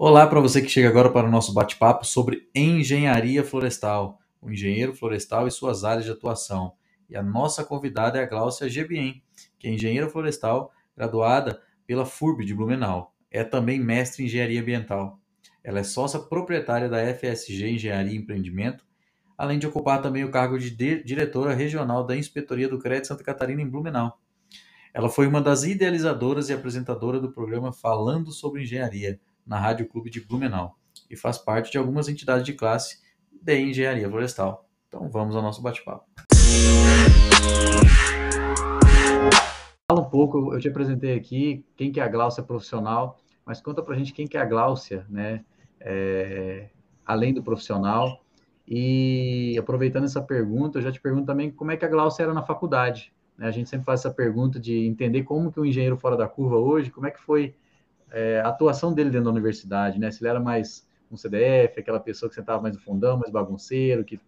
Olá para você que chega agora para o nosso bate-papo sobre engenharia florestal, o engenheiro florestal e suas áreas de atuação. E a nossa convidada é a Gláucia Gebien, que é engenheira florestal graduada pela FURB de Blumenau. É também mestre em engenharia ambiental. Ela é sócia proprietária da FSG Engenharia e Empreendimento, além de ocupar também o cargo de diretora regional da Inspetoria do Crédito Santa Catarina em Blumenau. Ela foi uma das idealizadoras e apresentadora do programa Falando sobre Engenharia, na Rádio Clube de Blumenau, e faz parte de algumas entidades de classe de engenharia florestal. Então vamos ao nosso bate-papo. Fala um pouco, eu te apresentei aqui quem que é a Gláucia profissional, mas conta pra gente quem que é a Gláucia, né? É, além do profissional. E aproveitando essa pergunta, eu já te pergunto também como é que a Gláucia era na faculdade. Né? A gente sempre faz essa pergunta de entender como que o um engenheiro fora da curva hoje, como é que foi é, a atuação dele dentro da universidade, né? Se ele era mais um CDF, aquela pessoa que sentava mais no fundão, mais bagunceiro, que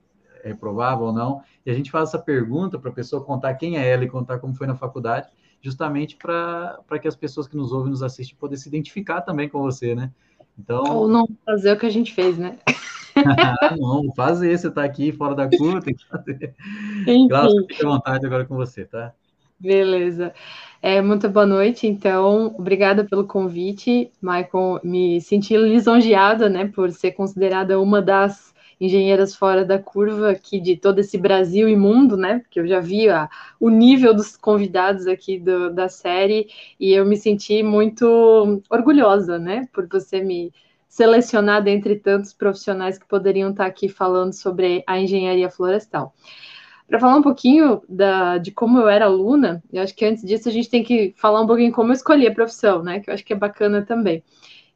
reprovava ou não. E a gente faz essa pergunta para a pessoa contar quem é ela e contar como foi na faculdade, justamente para que as pessoas que nos ouvem e nos assistem possam se identificar também com você, né? Então... Ou não fazer o que a gente fez, né? não, fazer, você está aqui fora da curva, tem que fazer. Cláudio, fique à vontade agora com você, tá? Beleza. É, muito boa noite, então, obrigada pelo convite, Michael, me senti lisonjeada, né, por ser considerada uma das engenheiras fora da curva aqui de todo esse Brasil e mundo, né, porque eu já vi o nível dos convidados aqui do, da série, e eu me senti muito orgulhosa, né, por você me selecionar dentre tantos profissionais que poderiam estar aqui falando sobre a engenharia florestal. Para falar um pouquinho da, de como eu era aluna, eu acho que antes disso a gente tem que falar um pouquinho como eu escolhi a profissão, né? Que eu acho que é bacana também.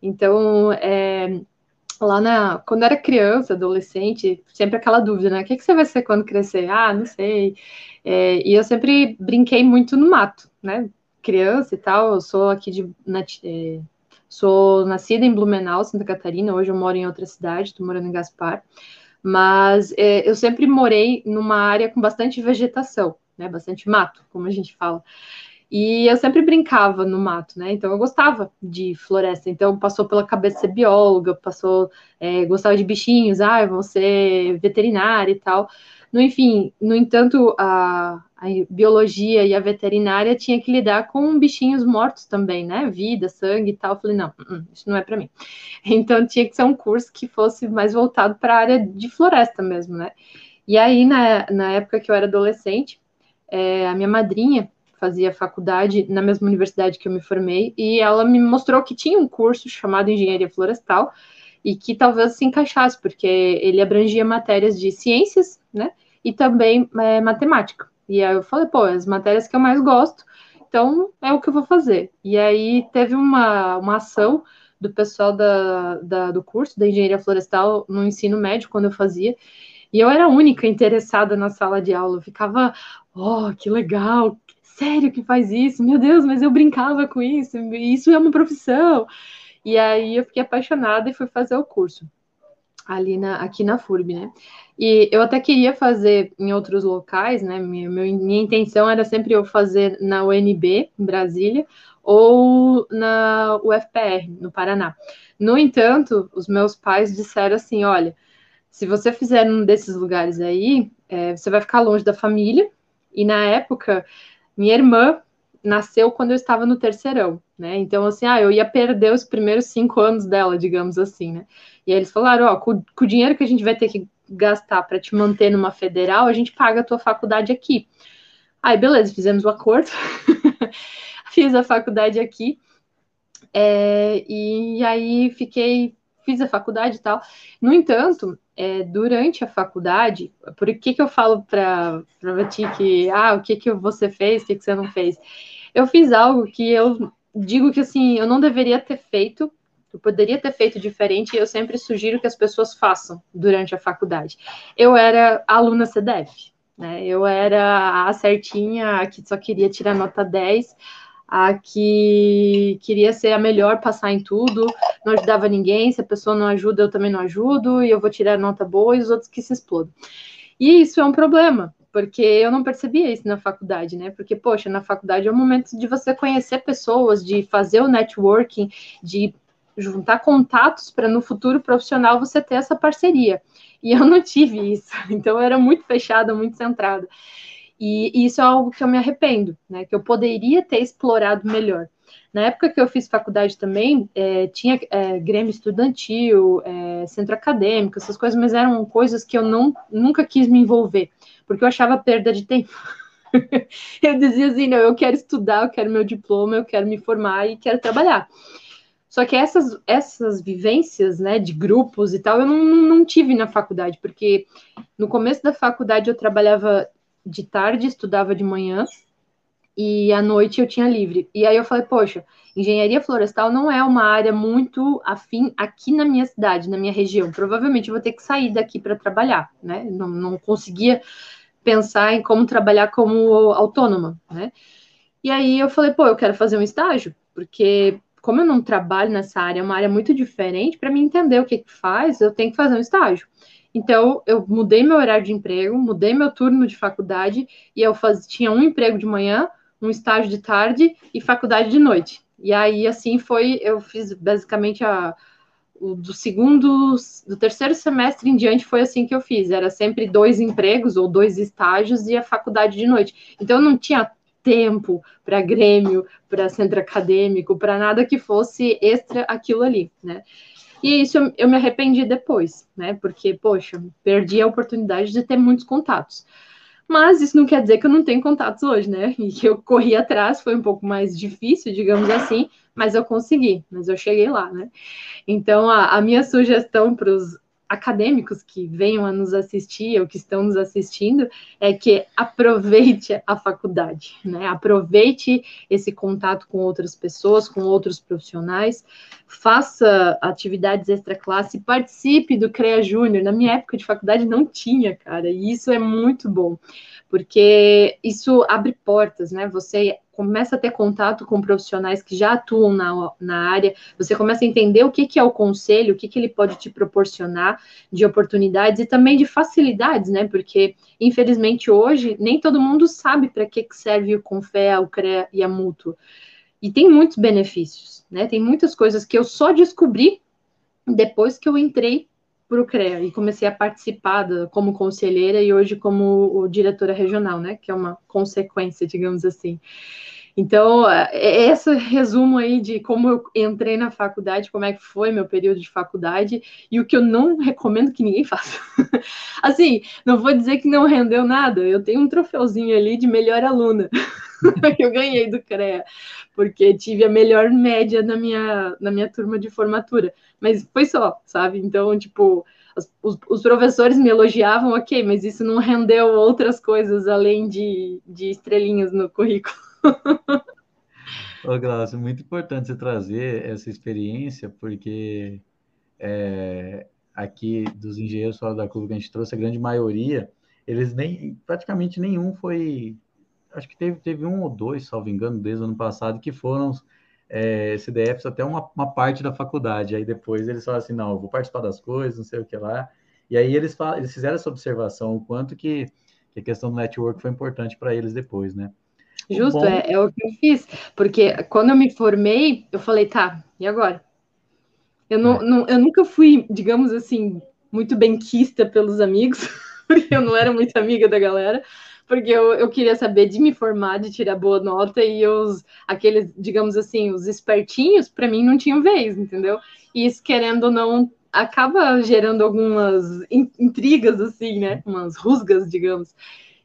Então, é, lá na, quando era criança, adolescente, sempre aquela dúvida, né? O que, que você vai ser quando crescer? Ah, não sei. É, e eu sempre brinquei muito no mato, né? Criança e tal, eu sou aqui de. Na, é, sou nascida em Blumenau, Santa Catarina, hoje eu moro em outra cidade, estou morando em Gaspar mas é, eu sempre morei numa área com bastante vegetação, né, bastante mato, como a gente fala. E eu sempre brincava no mato, né? Então eu gostava de floresta. Então passou pela cabeça ser bióloga, passou, é, gostava de bichinhos, ah, vou ser veterinária e tal. No, enfim, no entanto, a, a biologia e a veterinária tinha que lidar com bichinhos mortos também, né? Vida, sangue e tal. Eu falei, não, uh, uh, isso não é para mim. Então tinha que ser um curso que fosse mais voltado para a área de floresta mesmo, né? E aí, na, na época que eu era adolescente, é, a minha madrinha fazia faculdade na mesma universidade que eu me formei, e ela me mostrou que tinha um curso chamado Engenharia Florestal, e que talvez se encaixasse, porque ele abrangia matérias de ciências, né? E também é, matemática. E aí eu falei, pô, as matérias que eu mais gosto, então é o que eu vou fazer. E aí teve uma, uma ação do pessoal da, da, do curso da engenharia florestal no ensino médio, quando eu fazia, e eu era a única interessada na sala de aula. Eu ficava, oh, que legal, sério que faz isso? Meu Deus, mas eu brincava com isso, isso é uma profissão. E aí eu fiquei apaixonada e fui fazer o curso ali na, aqui na FURB, né? E eu até queria fazer em outros locais, né? Minha, minha intenção era sempre eu fazer na UNB, em Brasília, ou na UFPR, no Paraná. No entanto, os meus pais disseram assim: olha, se você fizer um desses lugares aí, é, você vai ficar longe da família. E na época, minha irmã nasceu quando eu estava no terceirão, né? Então, assim, ah, eu ia perder os primeiros cinco anos dela, digamos assim, né? E aí eles falaram, ó, com, com o dinheiro que a gente vai ter que gastar para te manter numa federal, a gente paga a tua faculdade aqui. Aí, beleza, fizemos o acordo, fiz a faculdade aqui, é, e aí fiquei, fiz a faculdade e tal. No entanto, é, durante a faculdade, por que, que eu falo para ti que, ah, o que, que você fez, o que, que você não fez? Eu fiz algo que eu digo que, assim, eu não deveria ter feito, eu poderia ter feito diferente e eu sempre sugiro que as pessoas façam durante a faculdade. Eu era aluna CDF, né? Eu era a certinha, a que só queria tirar nota 10, a que queria ser a melhor, passar em tudo, não ajudava ninguém, se a pessoa não ajuda, eu também não ajudo, e eu vou tirar nota boa e os outros que se explodam. E isso é um problema, porque eu não percebia isso na faculdade, né? Porque, poxa, na faculdade é o momento de você conhecer pessoas, de fazer o networking, de juntar contatos para no futuro profissional você ter essa parceria. E eu não tive isso, então eu era muito fechada, muito centrada. E, e isso é algo que eu me arrependo, né? Que eu poderia ter explorado melhor. Na época que eu fiz faculdade também, é, tinha é, grêmio estudantil, é, centro acadêmico, essas coisas, mas eram coisas que eu não, nunca quis me envolver, porque eu achava perda de tempo. eu dizia assim, não, eu quero estudar, eu quero meu diploma, eu quero me formar e quero trabalhar. Só que essas, essas vivências, né, de grupos e tal, eu não, não tive na faculdade, porque no começo da faculdade eu trabalhava de tarde, estudava de manhã, e à noite eu tinha livre. E aí eu falei, poxa, engenharia florestal não é uma área muito afim aqui na minha cidade, na minha região. Provavelmente vou ter que sair daqui para trabalhar, né? Não, não conseguia pensar em como trabalhar como autônoma, né? E aí eu falei, pô, eu quero fazer um estágio, porque como eu não trabalho nessa área, é uma área muito diferente, para mim entender o que, que faz, eu tenho que fazer um estágio. Então, eu mudei meu horário de emprego, mudei meu turno de faculdade, e eu faz, tinha um emprego de manhã, um estágio de tarde e faculdade de noite. E aí, assim, foi, eu fiz basicamente a, o, do segundo, do terceiro semestre em diante foi assim que eu fiz. Era sempre dois empregos ou dois estágios e a faculdade de noite. Então, eu não tinha tempo para Grêmio, para centro acadêmico, para nada que fosse extra aquilo ali, né? E isso eu, eu, me arrependi depois, né? Porque, poxa, perdi a oportunidade de ter muitos contatos. Mas isso não quer dizer que eu não tenho contatos hoje, né? E que eu corri atrás, foi um pouco mais difícil, digamos assim, mas eu consegui, mas eu cheguei lá, né? Então, a, a minha sugestão para os acadêmicos que venham a nos assistir ou que estão nos assistindo é que aproveite a faculdade, né? Aproveite esse contato com outras pessoas, com outros profissionais, faça atividades extra classe, participe do CREA Júnior. Na minha época de faculdade não tinha, cara, e isso é muito bom, porque isso abre portas, né? Você começa a ter contato com profissionais que já atuam na, na área, você começa a entender o que, que é o conselho, o que, que ele pode te proporcionar de oportunidades e também de facilidades, né? Porque, infelizmente, hoje, nem todo mundo sabe para que, que serve o Confea, o CREA e a Mútuo. E tem muitos benefícios, né? Tem muitas coisas que eu só descobri depois que eu entrei para o CREA e comecei a participar da, como conselheira e hoje como diretora regional, né? Que é uma consequência, digamos assim. Então, é, é esse resumo aí de como eu entrei na faculdade, como é que foi meu período de faculdade e o que eu não recomendo que ninguém faça. assim, não vou dizer que não rendeu nada, eu tenho um troféuzinho ali de melhor aluna que eu ganhei do CREA, porque tive a melhor média na minha, na minha turma de formatura, mas foi só, sabe? Então, tipo, os, os, professores me elogiavam, ok, mas isso não rendeu outras coisas além de, de estrelinhas no currículo. Ô, Glaucio, muito importante você trazer essa experiência, porque é, aqui dos engenheiros fora da curva que a gente trouxe, a grande maioria, eles nem, praticamente nenhum foi, acho que teve, teve um ou dois, salvo engano, desde o ano passado, que foram é, CDFs até uma, uma parte da faculdade, aí depois eles falam assim, não, eu vou participar das coisas, não sei o que lá, e aí eles, falam, eles fizeram essa observação, o quanto que, que a questão do network foi importante para eles depois, né? Justo, é, é, o que eu fiz. Porque quando eu me formei, eu falei, tá, e agora? Eu, não, é. não, eu nunca fui, digamos assim, muito benquista pelos amigos, porque eu não era muito amiga da galera, porque eu, eu queria saber de me formar, de tirar boa nota, e os, aqueles, digamos assim, os espertinhos, para mim não tinham vez, entendeu? E isso, querendo ou não, acaba gerando algumas intrigas, assim, né? Umas rusgas, digamos.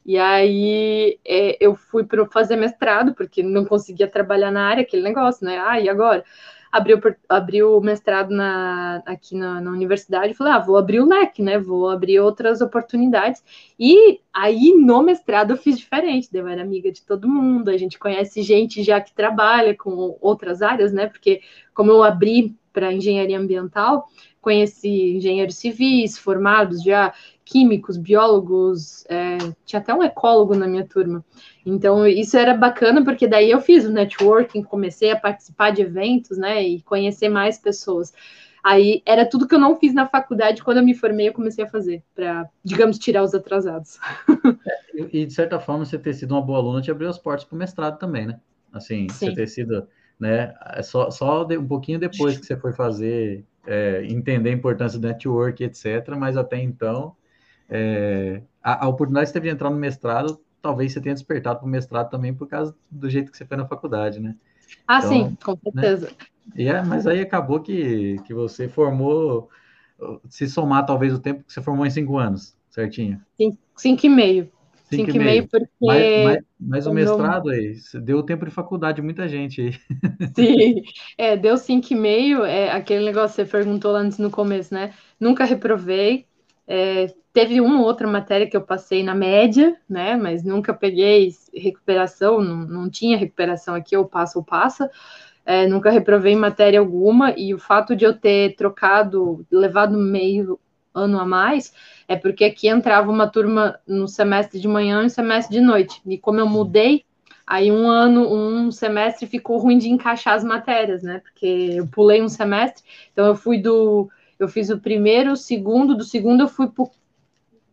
E aí é, eu fui para fazer mestrado, porque não conseguia trabalhar na área, aquele negócio, né? Ah, e agora? Abriu, abriu o mestrado na, aqui na, na universidade, falei, ah, vou abrir o leque, né? Vou abrir outras oportunidades. E aí, no mestrado, eu fiz diferente, eu era amiga de todo mundo, a gente conhece gente já que trabalha com outras áreas, né? Porque como eu abri para engenharia ambiental, conheci engenheiros civis formados já químicos, biólogos, é, tinha até um ecólogo na minha turma. Então, isso era bacana, porque daí eu fiz o networking, comecei a participar de eventos, né, e conhecer mais pessoas. Aí era tudo que eu não fiz na faculdade, quando eu me formei, eu comecei a fazer, para, digamos, tirar os atrasados. É, e, de certa forma, você ter sido uma boa aluna te abriu as portas para o mestrado também, né? Assim, Sim. você ter sido né? É só, só um pouquinho depois que você foi fazer, é, entender a importância do network, etc. Mas até então, é, a, a, oportunidade que você teve de entrar no mestrado, talvez você tenha despertado para o mestrado também por causa do jeito que você foi na faculdade, né? Ah, então, sim, com né? certeza. Né? E é, mas aí acabou que, que você formou, se somar talvez o tempo que você formou em cinco anos, certinho? Cinco, cinco e meio. Cinco, cinco e meio, porque... Mas, mas, mas o mestrado aí, deu tempo de faculdade muita gente aí. Sim, é, deu cinco e meio, é, aquele negócio que você perguntou antes no começo, né? Nunca reprovei, é, teve uma ou outra matéria que eu passei na média, né? Mas nunca peguei recuperação, não, não tinha recuperação aqui, ou passa ou passa. É, nunca reprovei matéria alguma, e o fato de eu ter trocado, levado meio ano a mais, é porque aqui entrava uma turma no semestre de manhã e um semestre de noite. E como eu mudei, aí um ano, um semestre ficou ruim de encaixar as matérias, né? Porque eu pulei um semestre, então eu fui do. Eu fiz o primeiro, o segundo, do segundo eu fui pro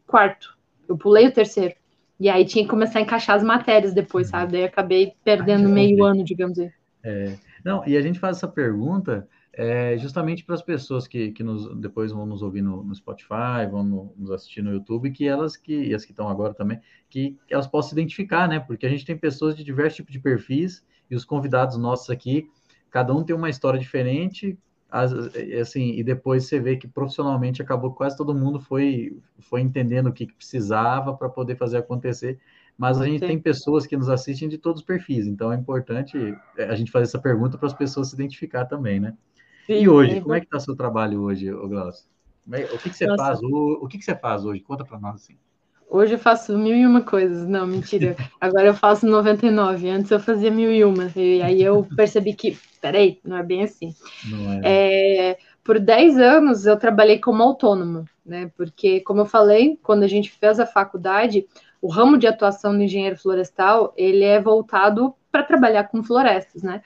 quarto. Eu pulei o terceiro. E aí tinha que começar a encaixar as matérias depois, sabe? Daí acabei perdendo meio ano, digamos assim. É, não, e a gente faz essa pergunta é, justamente para as pessoas que, que nos, depois vão nos ouvir no, no Spotify, vão no, nos assistir no YouTube, que elas que, e as que estão agora também, que elas possam se identificar, né? Porque a gente tem pessoas de diversos tipos de perfis, e os convidados nossos aqui, cada um tem uma história diferente, assim, e depois você vê que profissionalmente acabou quase todo mundo foi, foi entendendo o que, que precisava para poder fazer acontecer mas a gente Sim. tem pessoas que nos assistem de todos os perfis, então é importante é, a gente fazer essa pergunta para as pessoas se identificar também, né? Sim, e hoje, como é que está o seu trabalho hoje, Glaucio? É, o que, que você Nossa. faz? O, o que, que você faz hoje? Conta para nós assim. Hoje eu faço mil e uma coisas. Não, mentira. Agora eu faço 99. Antes eu fazia mil e uma. E aí eu percebi que, peraí, não é bem assim. É. É, por 10 anos eu trabalhei como autônoma, né? Porque, como eu falei, quando a gente fez a faculdade, o ramo de atuação do engenheiro florestal, ele é voltado para trabalhar com florestas, né?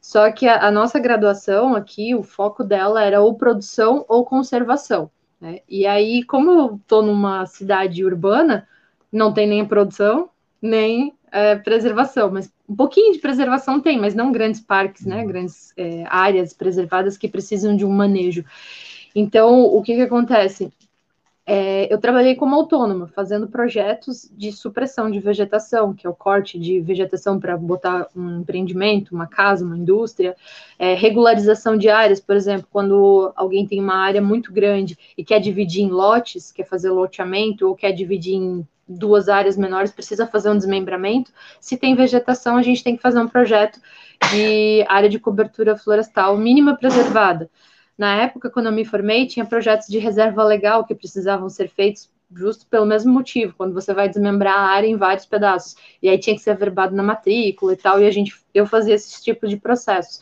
Só que a, a, nossa graduação aqui, o foco dela era ou produção ou conservação. Né? E aí, como eu estou numa cidade urbana, não tem nem produção, nem é, preservação, mas um pouquinho de preservação tem, mas não grandes parques, né? Grandes é, áreas preservadas que precisam de um manejo. Então, o que, que acontece? É, eu trabalhei como autônoma, fazendo projetos de supressão de vegetação, que é o corte de vegetação para botar um empreendimento, uma casa, uma indústria, é, regularização de áreas, por exemplo, quando alguém tem uma área muito grande e quer dividir em lotes, quer fazer loteamento, ou quer dividir em duas áreas menores, precisa fazer um desmembramento. Se tem vegetação, a gente tem que fazer um projeto de área de cobertura florestal mínima preservada. Na época, quando eu me formei, tinha projetos de reserva legal que precisavam ser feitos justo pelo mesmo motivo, quando você vai desmembrar a área em vários pedaços. E aí tinha que ser averbado na matrícula e tal, e a gente, eu fazia esse tipo de processos.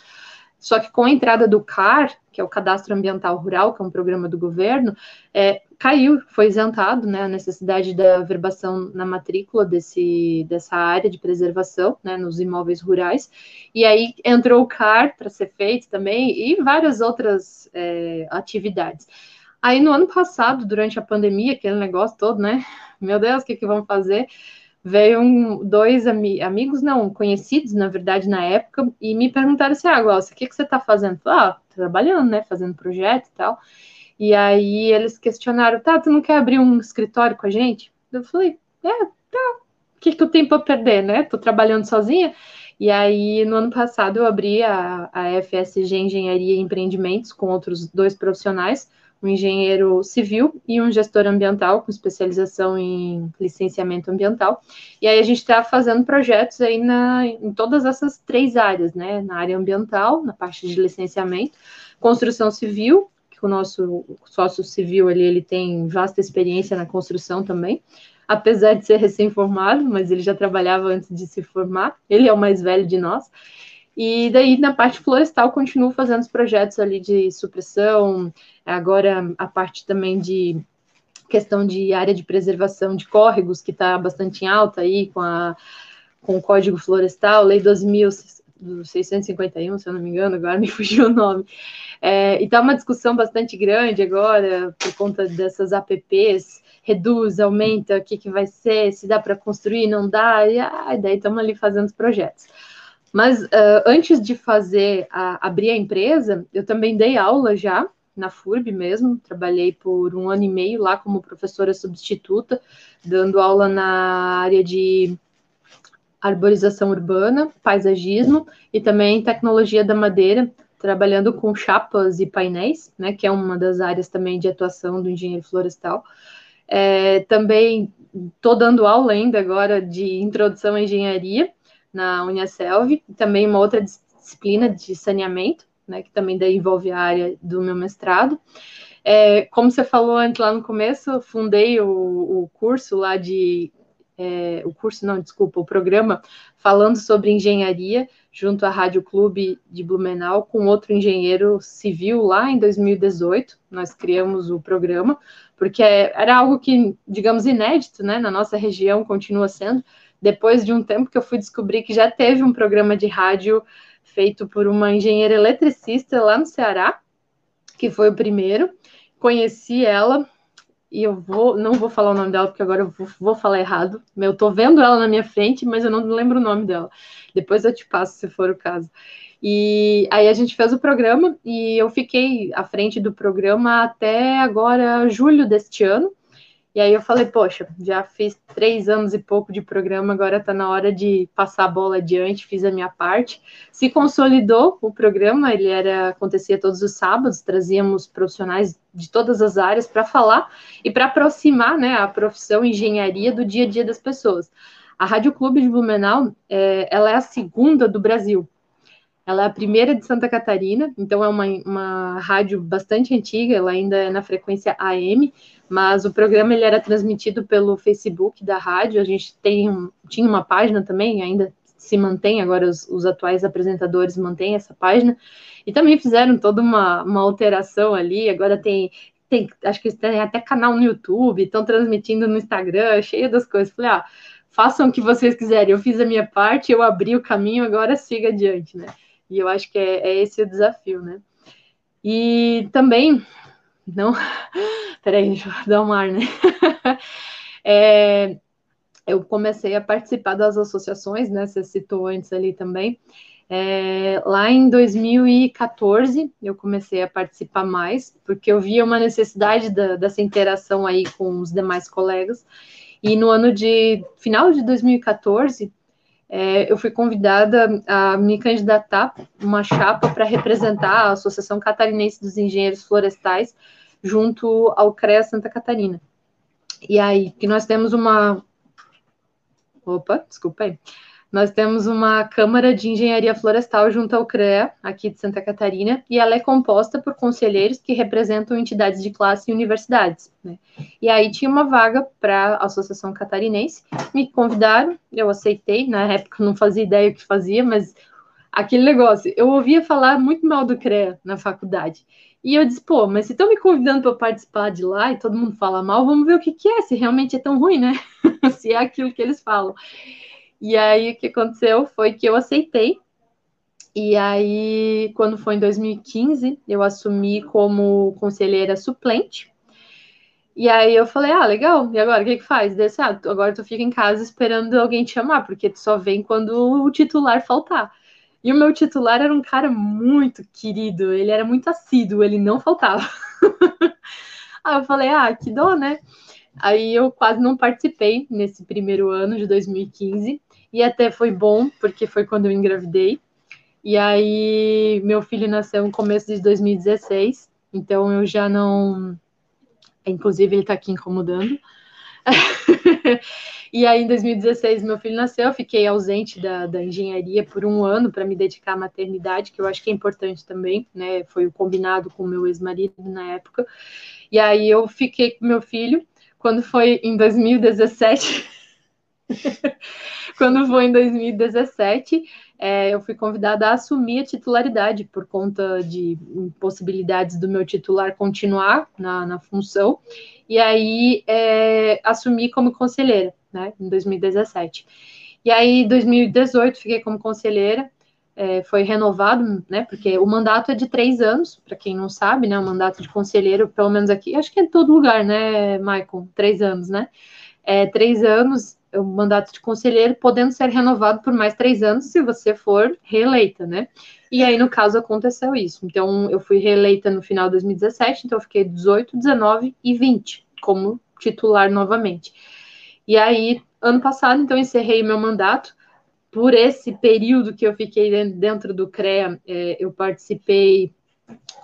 Só que com a entrada do CAR, que é o Cadastro Ambiental Rural, que é um programa do governo, é, caiu, foi isentado né, a necessidade da verbação na matrícula desse, dessa área de preservação, né, nos imóveis rurais, e aí entrou o CAR para ser feito também, e várias outras é, atividades. Aí no ano passado, durante a pandemia, aquele negócio todo, né, meu Deus, o que, que vamos fazer? Veio um, dois ami amigos, não, conhecidos, na verdade, na época, e me perguntaram assim, ah, Glaucia, o que, que você está fazendo? ah, trabalhando, né, fazendo projeto e tal. E aí eles questionaram, tá, tu não quer abrir um escritório com a gente? Eu falei, é, tá, o que, que eu tenho para perder, né? Tô trabalhando sozinha. E aí, no ano passado, eu abri a, a FSG Engenharia e Empreendimentos com outros dois profissionais, um engenheiro civil e um gestor ambiental com especialização em licenciamento ambiental. E aí a gente está fazendo projetos aí na, em todas essas três áreas, né? Na área ambiental, na parte de licenciamento, construção civil, que o nosso sócio civil ali, ele tem vasta experiência na construção também, apesar de ser recém-formado, mas ele já trabalhava antes de se formar, ele é o mais velho de nós. E daí, na parte florestal, continuo fazendo os projetos ali de supressão, agora a parte também de questão de área de preservação de córregos, que está bastante em alta aí com, a, com o Código Florestal, Lei 2.651, se eu não me engano, agora me fugiu o nome. É, e está uma discussão bastante grande agora, por conta dessas APPs, reduz, aumenta, o que, que vai ser, se dá para construir, não dá, e ah, daí estamos ali fazendo os projetos. Mas uh, antes de fazer, a, abrir a empresa, eu também dei aula já na FURB mesmo, trabalhei por um ano e meio lá como professora substituta, dando aula na área de arborização urbana, paisagismo e também tecnologia da madeira, trabalhando com chapas e painéis, né, que é uma das áreas também de atuação do engenheiro florestal. É, também estou dando aula ainda agora de introdução à engenharia na Uniaselv, também uma outra disciplina de saneamento, né, que também daí envolve a área do meu mestrado. É, como você falou antes lá no começo, fundei o, o curso lá de é, o curso, não, desculpa, o programa falando sobre engenharia junto à Rádio Clube de Blumenau com outro engenheiro civil lá em 2018. Nós criamos o programa porque era algo que, digamos, inédito, né, na nossa região, continua sendo. Depois de um tempo que eu fui descobrir que já teve um programa de rádio feito por uma engenheira eletricista lá no Ceará, que foi o primeiro. Conheci ela e eu vou, não vou falar o nome dela porque agora eu vou, vou, falar errado. Eu tô vendo ela na minha frente, mas eu não lembro o nome dela. Depois eu te passo se for o caso. E aí a gente fez o programa e eu fiquei à frente do programa até agora julho deste ano. E aí eu falei, poxa, já fiz três anos e pouco de programa, agora está na hora de passar a bola adiante, fiz a minha parte. Se consolidou o programa, ele era acontecia todos os sábados, trazíamos profissionais de todas as áreas para falar e para aproximar né, a profissão engenharia do dia a dia das pessoas. A Rádio Clube de Blumenau, é, ela é a segunda do Brasil. Ela é a primeira de Santa Catarina, então é uma, uma rádio bastante antiga, ela ainda é na frequência AM, mas o programa ele era transmitido pelo Facebook da rádio. A gente tem tinha uma página também, ainda se mantém, agora os, os, atuais apresentadores mantêm essa página, e também fizeram toda uma, uma alteração ali, agora tem, tem, acho que tem até canal no YouTube, estão transmitindo no Instagram, cheio das coisas. Falei, ah, façam o que vocês quiserem, eu fiz a minha parte, eu abri o caminho, agora siga adiante, né? E eu acho que é, é esse o desafio, né? E também não. Peraí, deixa eu dar um ar, né? é, eu comecei a participar das associações, né? Você citou antes ali também. É, lá em 2014, eu comecei a participar mais, porque eu via uma necessidade da, dessa interação aí com os demais colegas. E no ano de final de 2014, é, eu fui convidada a me candidatar uma chapa para representar a Associação Catarinense dos Engenheiros Florestais junto ao CREA Santa Catarina. E aí, que nós temos uma. Opa, desculpa aí. Nós temos uma Câmara de Engenharia Florestal junto ao CREA, aqui de Santa Catarina, e ela é composta por conselheiros que representam entidades de classe e universidades. Né? E aí tinha uma vaga para a Associação Catarinense, me convidaram, eu aceitei, na época não fazia ideia o que fazia, mas aquele negócio, eu ouvia falar muito mal do CREA na faculdade. E eu disse, pô, mas se estão me convidando para participar de lá e todo mundo fala mal, vamos ver o que, que é, se realmente é tão ruim, né? se é aquilo que eles falam. E aí o que aconteceu foi que eu aceitei. E aí, quando foi em 2015, eu assumi como conselheira suplente. E aí eu falei, ah, legal, e agora o que que faz? Desse, ah, agora tu fica em casa esperando alguém te chamar, porque tu só vem quando o titular faltar. E o meu titular era um cara muito querido, ele era muito assíduo, ele não faltava. Aí eu falei, ah, que dó, né? Aí eu quase não participei nesse primeiro ano de 2015, e até foi bom, porque foi quando eu engravidei. E aí meu filho nasceu no começo de 2016, então eu já não. Inclusive, ele tá aqui incomodando. E aí, em 2016, meu filho nasceu, eu fiquei ausente da, da engenharia por um ano para me dedicar à maternidade, que eu acho que é importante também, né? Foi o combinado com meu ex-marido na época. E aí eu fiquei com meu filho. Quando foi em 2017, quando foi em 2017, é, eu fui convidada a assumir a titularidade por conta de possibilidades do meu titular continuar na, na função, e aí é, assumi como conselheira né, em 2017. E aí, em 2018, fiquei como conselheira, é, foi renovado, né, porque o mandato é de três anos, para quem não sabe, né, o mandato de conselheiro, pelo menos aqui, acho que é em todo lugar, né, Maicon, três anos, né, é, três anos, o mandato de conselheiro, podendo ser renovado por mais três anos se você for reeleita, né? E aí, no caso, aconteceu isso. Então, eu fui reeleita no final de 2017, então eu fiquei 18, 19 e 20 como titular novamente. E aí, ano passado, então, encerrei meu mandato. Por esse período que eu fiquei dentro do CREA, é, eu participei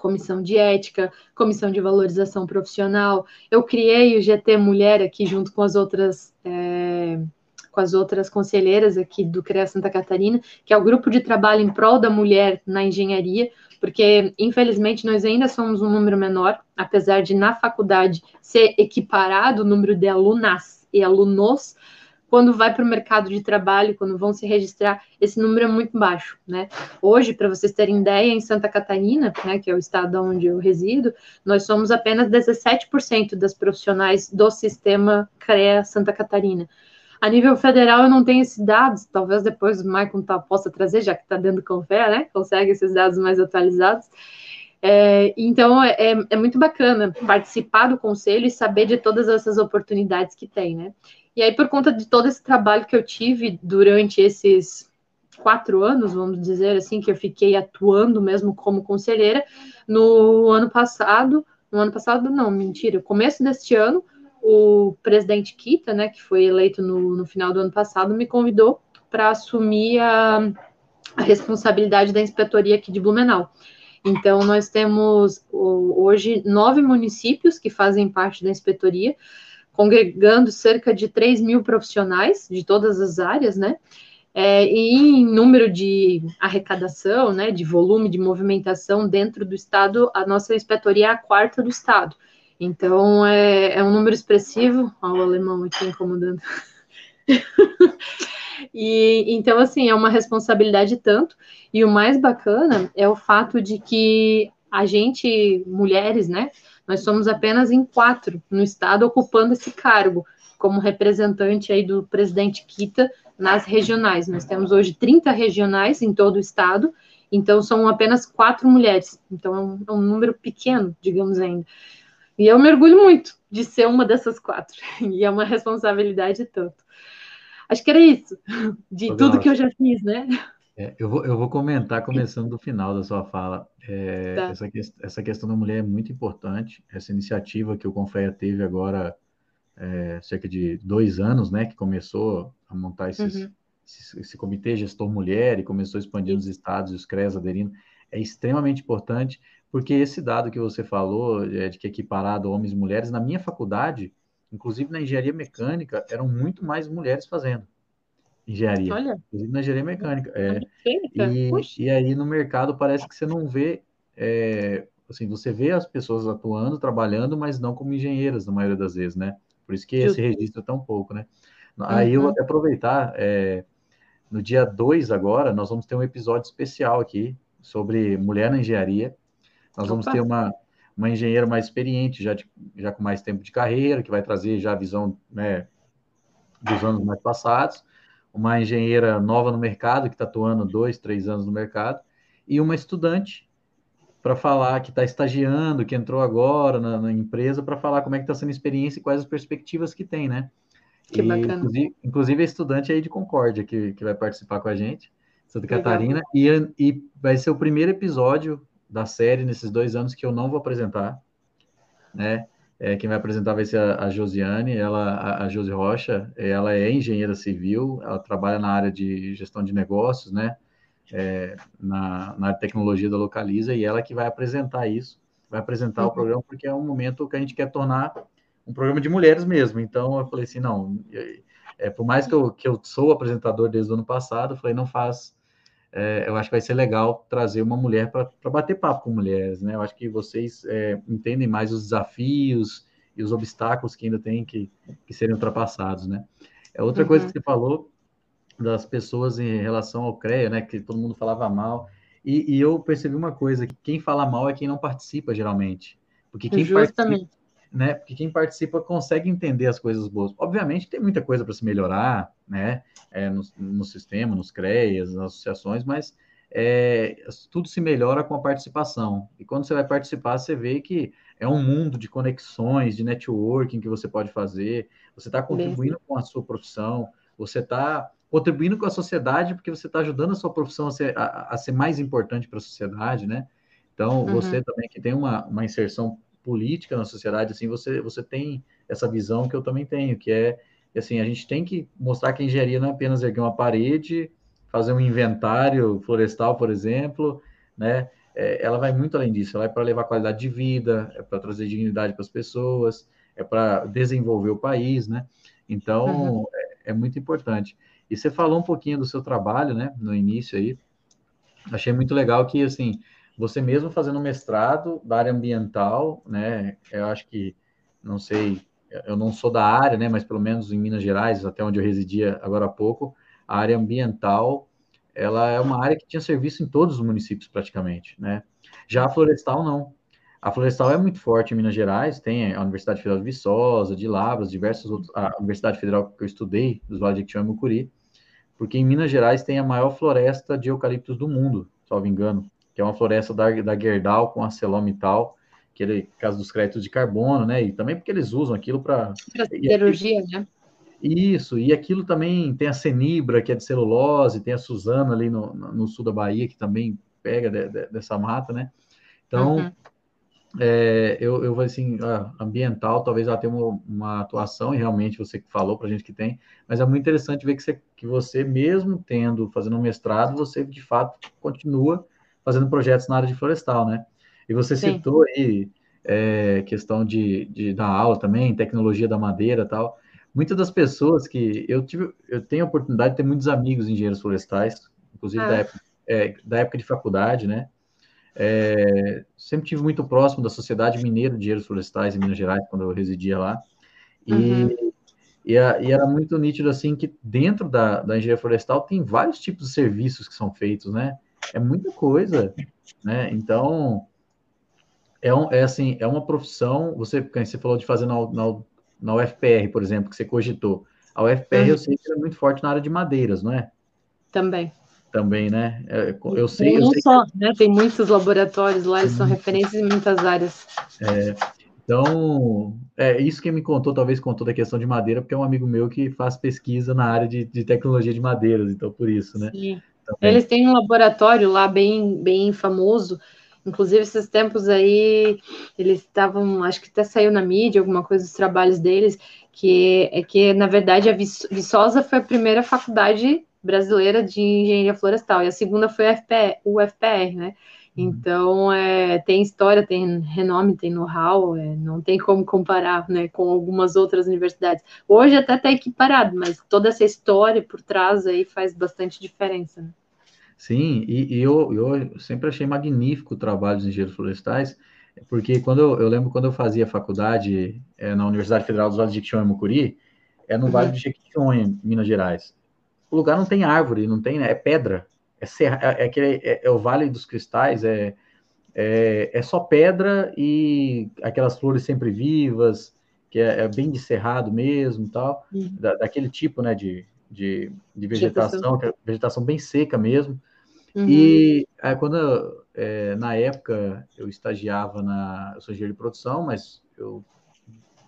comissão de ética, comissão de valorização profissional. Eu criei o GT Mulher aqui junto com as outras é, com as outras conselheiras aqui do CREA Santa Catarina, que é o grupo de trabalho em prol da mulher na engenharia, porque infelizmente nós ainda somos um número menor, apesar de na faculdade ser equiparado o número de alunas e alunos, quando vai para o mercado de trabalho, quando vão se registrar, esse número é muito baixo, né? Hoje, para vocês terem ideia, em Santa Catarina, né, que é o estado onde eu resido, nós somos apenas 17% das profissionais do sistema CREA Santa Catarina. A nível federal, eu não tenho esses dados, talvez depois o Maicon tá, possa trazer, já que está dentro do Confé, né? Consegue esses dados mais atualizados. É, então, é, é muito bacana participar do conselho e saber de todas essas oportunidades que tem, né? E aí, por conta de todo esse trabalho que eu tive durante esses quatro anos, vamos dizer assim, que eu fiquei atuando mesmo como conselheira, no ano passado, no ano passado, não, mentira, começo deste ano, o presidente Kita, né, que foi eleito no, no final do ano passado, me convidou para assumir a, a responsabilidade da inspetoria aqui de Blumenau. Então, nós temos hoje nove municípios que fazem parte da inspetoria, congregando cerca de 3 mil profissionais de todas as áreas, né? É, e em número de arrecadação, né, de volume de movimentação dentro do estado, a nossa inspetoria é a quarta do estado. Então é, é um número expressivo. Olha o alemão aqui incomodando. e então assim é uma responsabilidade tanto. E o mais bacana é o fato de que a gente, mulheres, né, nós somos apenas em quatro no estado ocupando esse cargo, como representante aí do presidente Kita nas regionais. Nós temos hoje 30 regionais em todo o estado, então são apenas quatro mulheres. Então é um, é um número pequeno, digamos ainda. E eu mergulho muito de ser uma dessas quatro. E é uma responsabilidade tanto. Acho que era isso, de tudo que eu já fiz, né? É, eu, vou, eu vou comentar, começando do final da sua fala. É, tá. essa, essa questão da mulher é muito importante. Essa iniciativa que o Confeia teve agora, é, cerca de dois anos, né, que começou a montar esses, uhum. esse, esse, comitê gestor mulher e começou a expandir nos estados e os CREAS aderindo, é extremamente importante, porque esse dado que você falou, é, de que é equiparado homens e mulheres, na minha faculdade, inclusive na engenharia mecânica, eram muito mais mulheres fazendo engenharia. Olha. Inclusive na engenharia mecânica. É. E, e, aí no mercado parece que você não vê. É, assim, você vê as pessoas atuando, trabalhando, mas não como engenheiras, na maioria das vezes, né? Por isso que esse registro é tão pouco, né? Aí eu vou até aproveitar. É, no dia 2 agora, nós vamos ter um episódio especial aqui sobre mulher na engenharia. Nós Opa. vamos ter uma, uma engenheira mais experiente, já, de, já com mais tempo de carreira, que vai trazer já a visão né, dos anos mais passados uma engenheira nova no mercado, que está atuando dois, três anos no mercado, e uma estudante para falar que está estagiando, que entrou agora na, na empresa, para falar como é que está sendo a experiência e quais as perspectivas que tem, né? Que e, bacana. Inclusive, inclusive a estudante aí de Concórdia, que, que vai participar com a gente, Santa Legal. Catarina, e, e vai ser o primeiro episódio da série nesses dois anos que eu não vou apresentar, né? É, quem vai apresentar vai ser a, a Josiane, ela, a, a Josi Rocha, ela é engenheira civil, ela trabalha na área de gestão de negócios, né? É, na, na tecnologia da Localiza, e ela que vai apresentar isso, vai apresentar uhum. o programa, porque é um momento que a gente quer tornar um programa de mulheres mesmo. Então, eu falei assim, não, é, por mais que eu, que eu sou apresentador desde o ano passado, eu falei, não faz é, eu acho que vai ser legal trazer uma mulher para bater papo com mulheres, né? Eu acho que vocês é, entendem mais os desafios e os obstáculos que ainda têm que, que serem ultrapassados, né? É outra uhum. coisa que você falou das pessoas em relação ao CREA, né? Que todo mundo falava mal. E, e, eu percebi uma coisa, que quem fala mal é quem não participa, geralmente. Porque quem Justamente. participa, né? Porque quem participa consegue entender as coisas boas. Obviamente tem muita coisa para se melhorar, né? É, no, no, sistema, nos CREAs, nas associações, mas é, tudo se melhora com a participação. E quando você vai participar, você vê que é um mundo de conexões, de networking que você pode fazer, você está contribuindo com a sua profissão, você está contribuindo com a sociedade porque você está ajudando a sua profissão a ser, a, a ser mais importante para a sociedade, né? Então, uhum. você também que tem uma, uma inserção política na sociedade, assim, você, você tem essa visão que eu também tenho, que é, assim, a gente tem que mostrar que a engenharia não é apenas erguer uma parede, fazer um inventário florestal, por exemplo, né? É, ela vai muito além disso, ela é para levar qualidade de vida, é para trazer dignidade para as pessoas, é para desenvolver o país, né? Então, uhum. é, é, muito importante. E você falou um pouquinho do seu trabalho, né, no início aí, achei muito legal que, assim, você mesmo fazendo mestrado da área ambiental, né, eu acho que, não sei, eu não sou da área, né, mas pelo menos em Minas Gerais, até onde eu residia agora há pouco, a área ambiental, ela é uma área que tinha serviço em todos os municípios praticamente, né? Já a florestal não. A florestal é muito forte em Minas Gerais, tem a Universidade Federal de Viçosa, de Lavras, diversas outras, a Universidade Federal que eu estudei, dos Vale de Jequitinhonha e Mucuri, porque em Minas Gerais tem a maior floresta de eucaliptos do mundo, salvo engano, que é uma floresta da, da Gerdau com a ArcelorMittal, que é caso dos créditos de carbono, né? E também porque eles usam aquilo para siderurgia, né? Isso, e aquilo também tem a Cenibra, que é de celulose, tem a Suzana ali no, no sul da Bahia, que também pega de, de, dessa mata, né? Então, uhum. é, eu, eu vou assim, ambiental, talvez ela tenha uma, uma, atuação, e realmente você falou para a gente que tem, mas é muito interessante ver que você, que você, mesmo tendo, fazendo um mestrado, você de fato continua fazendo projetos na área de florestal, né? E você Sim. citou aí é, questão de, de dar aula também, tecnologia da madeira tal muitas das pessoas que eu tive, eu tenho a oportunidade de ter muitos amigos engenheiros florestais, inclusive ah. da, época, é, da época de faculdade, né? É, sempre tive muito próximo da Sociedade Mineira de Engenheiros Florestais em Minas Gerais, quando eu residia lá. E, uhum. e, a, e, era muito nítido, assim, que dentro da, da engenharia florestal tem vários tipos de serviços que são feitos, né? É muita coisa, né? Então, é, um, é assim, é uma profissão, você, você falou de fazer na, na na UFPR, por exemplo, que você cogitou. A UFPR uhum. eu sei que é muito forte na área de madeiras, não é? Também. Também, né? É, eu sei. Não sei só, que... né? Tem muitos laboratórios lá, eles são referências em muitas áreas. É, então, é isso que me contou, talvez contou da questão de madeira, porque é um amigo meu que faz pesquisa na área de, de tecnologia de madeiras, então por isso, né? Sim. Eles têm um laboratório lá bem, bem famoso, Inclusive, esses tempos aí, eles estavam, acho que até saiu na mídia alguma coisa dos trabalhos deles, que é que, na verdade, a Viçosa foi a primeira faculdade brasileira de engenharia florestal, e a segunda foi o FPR, né? Uhum. Então, é, tem história, tem renome, tem know-how, é, não tem como comparar né, com algumas outras universidades. Hoje até está equiparado, mas toda essa história por trás aí faz bastante diferença. Né? Sim, e, e eu, eu sempre achei magnífico o trabalho dos engenheiros florestais, porque quando eu, eu lembro quando eu fazia faculdade é, na Universidade Federal dos Vales de Jequitinhonha e Mucuri, é no uhum. Vale de Jequitinhonha, Minas Gerais. O lugar não tem árvore, não tem, né, é pedra, é, serra, é, é, aquele, é, é o Vale dos Cristais, é, é, é, só pedra e aquelas flores sempre vivas, que é, é bem de cerrado mesmo, tal, uhum. da, daquele tipo, né, de, de, de vegetação, que é vegetação bem seca mesmo. Uhum. E aí, quando, é, na época, eu estagiava na. Eu sou engenheiro de produção, mas eu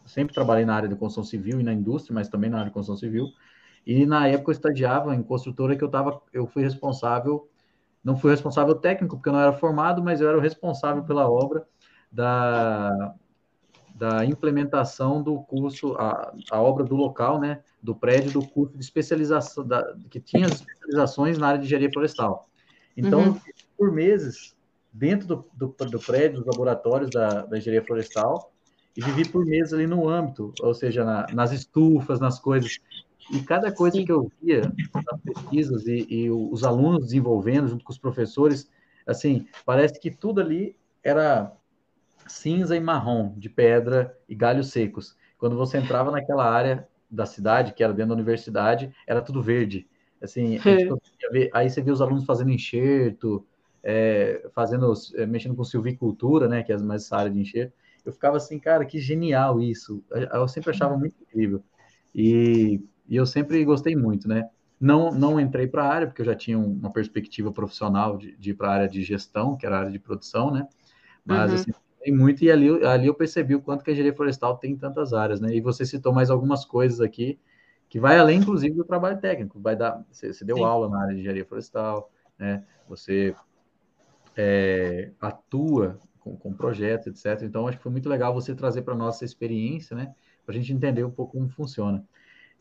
sempre trabalhei na área de construção civil e na indústria, mas também na área de construção civil. E na época eu estagiava em construtora que eu tava, eu fui responsável, não fui responsável técnico porque eu não era formado, mas eu era o responsável pela obra da da implementação do curso, a, a obra do local, né, do prédio do curso de especialização, da, que tinha as especializações na área de engenharia florestal. Então, uhum. por meses, dentro do, do, do, prédio, dos laboratórios da, da engenharia florestal, e vivi por meses ali no âmbito, ou seja, na, nas estufas, nas coisas. E cada coisa Sim. que eu via nas pesquisas e, e os alunos desenvolvendo junto com os professores, assim, parece que tudo ali era cinza e marrom, de pedra e galhos secos. Quando você entrava naquela área da cidade, que era dentro da universidade, era tudo verde. Assim, ver, aí você vê os alunos fazendo enxerto, é, fazendo, é, mexendo com silvicultura, né, que é mais essa área de enxerto. Eu ficava assim, cara, que genial isso. Eu sempre achava muito incrível. E, e eu sempre gostei muito, né? Não, não entrei para a área, porque eu já tinha uma perspectiva profissional de, de ir para a área de gestão, que era a área de produção, né? Mas, uhum. assim, Tem muito, e ali, ali eu percebi o quanto que a engenharia florestal tem tantas áreas, né? E você citou mais algumas coisas aqui, que vai além, inclusive, do trabalho técnico. Vai dar, você, você deu Sim. aula na área de engenharia florestal, né? Você é, atua com, com, projetos, etc. Então, acho que foi muito legal você trazer para a nossa experiência, né? Para a gente entender um pouco como funciona.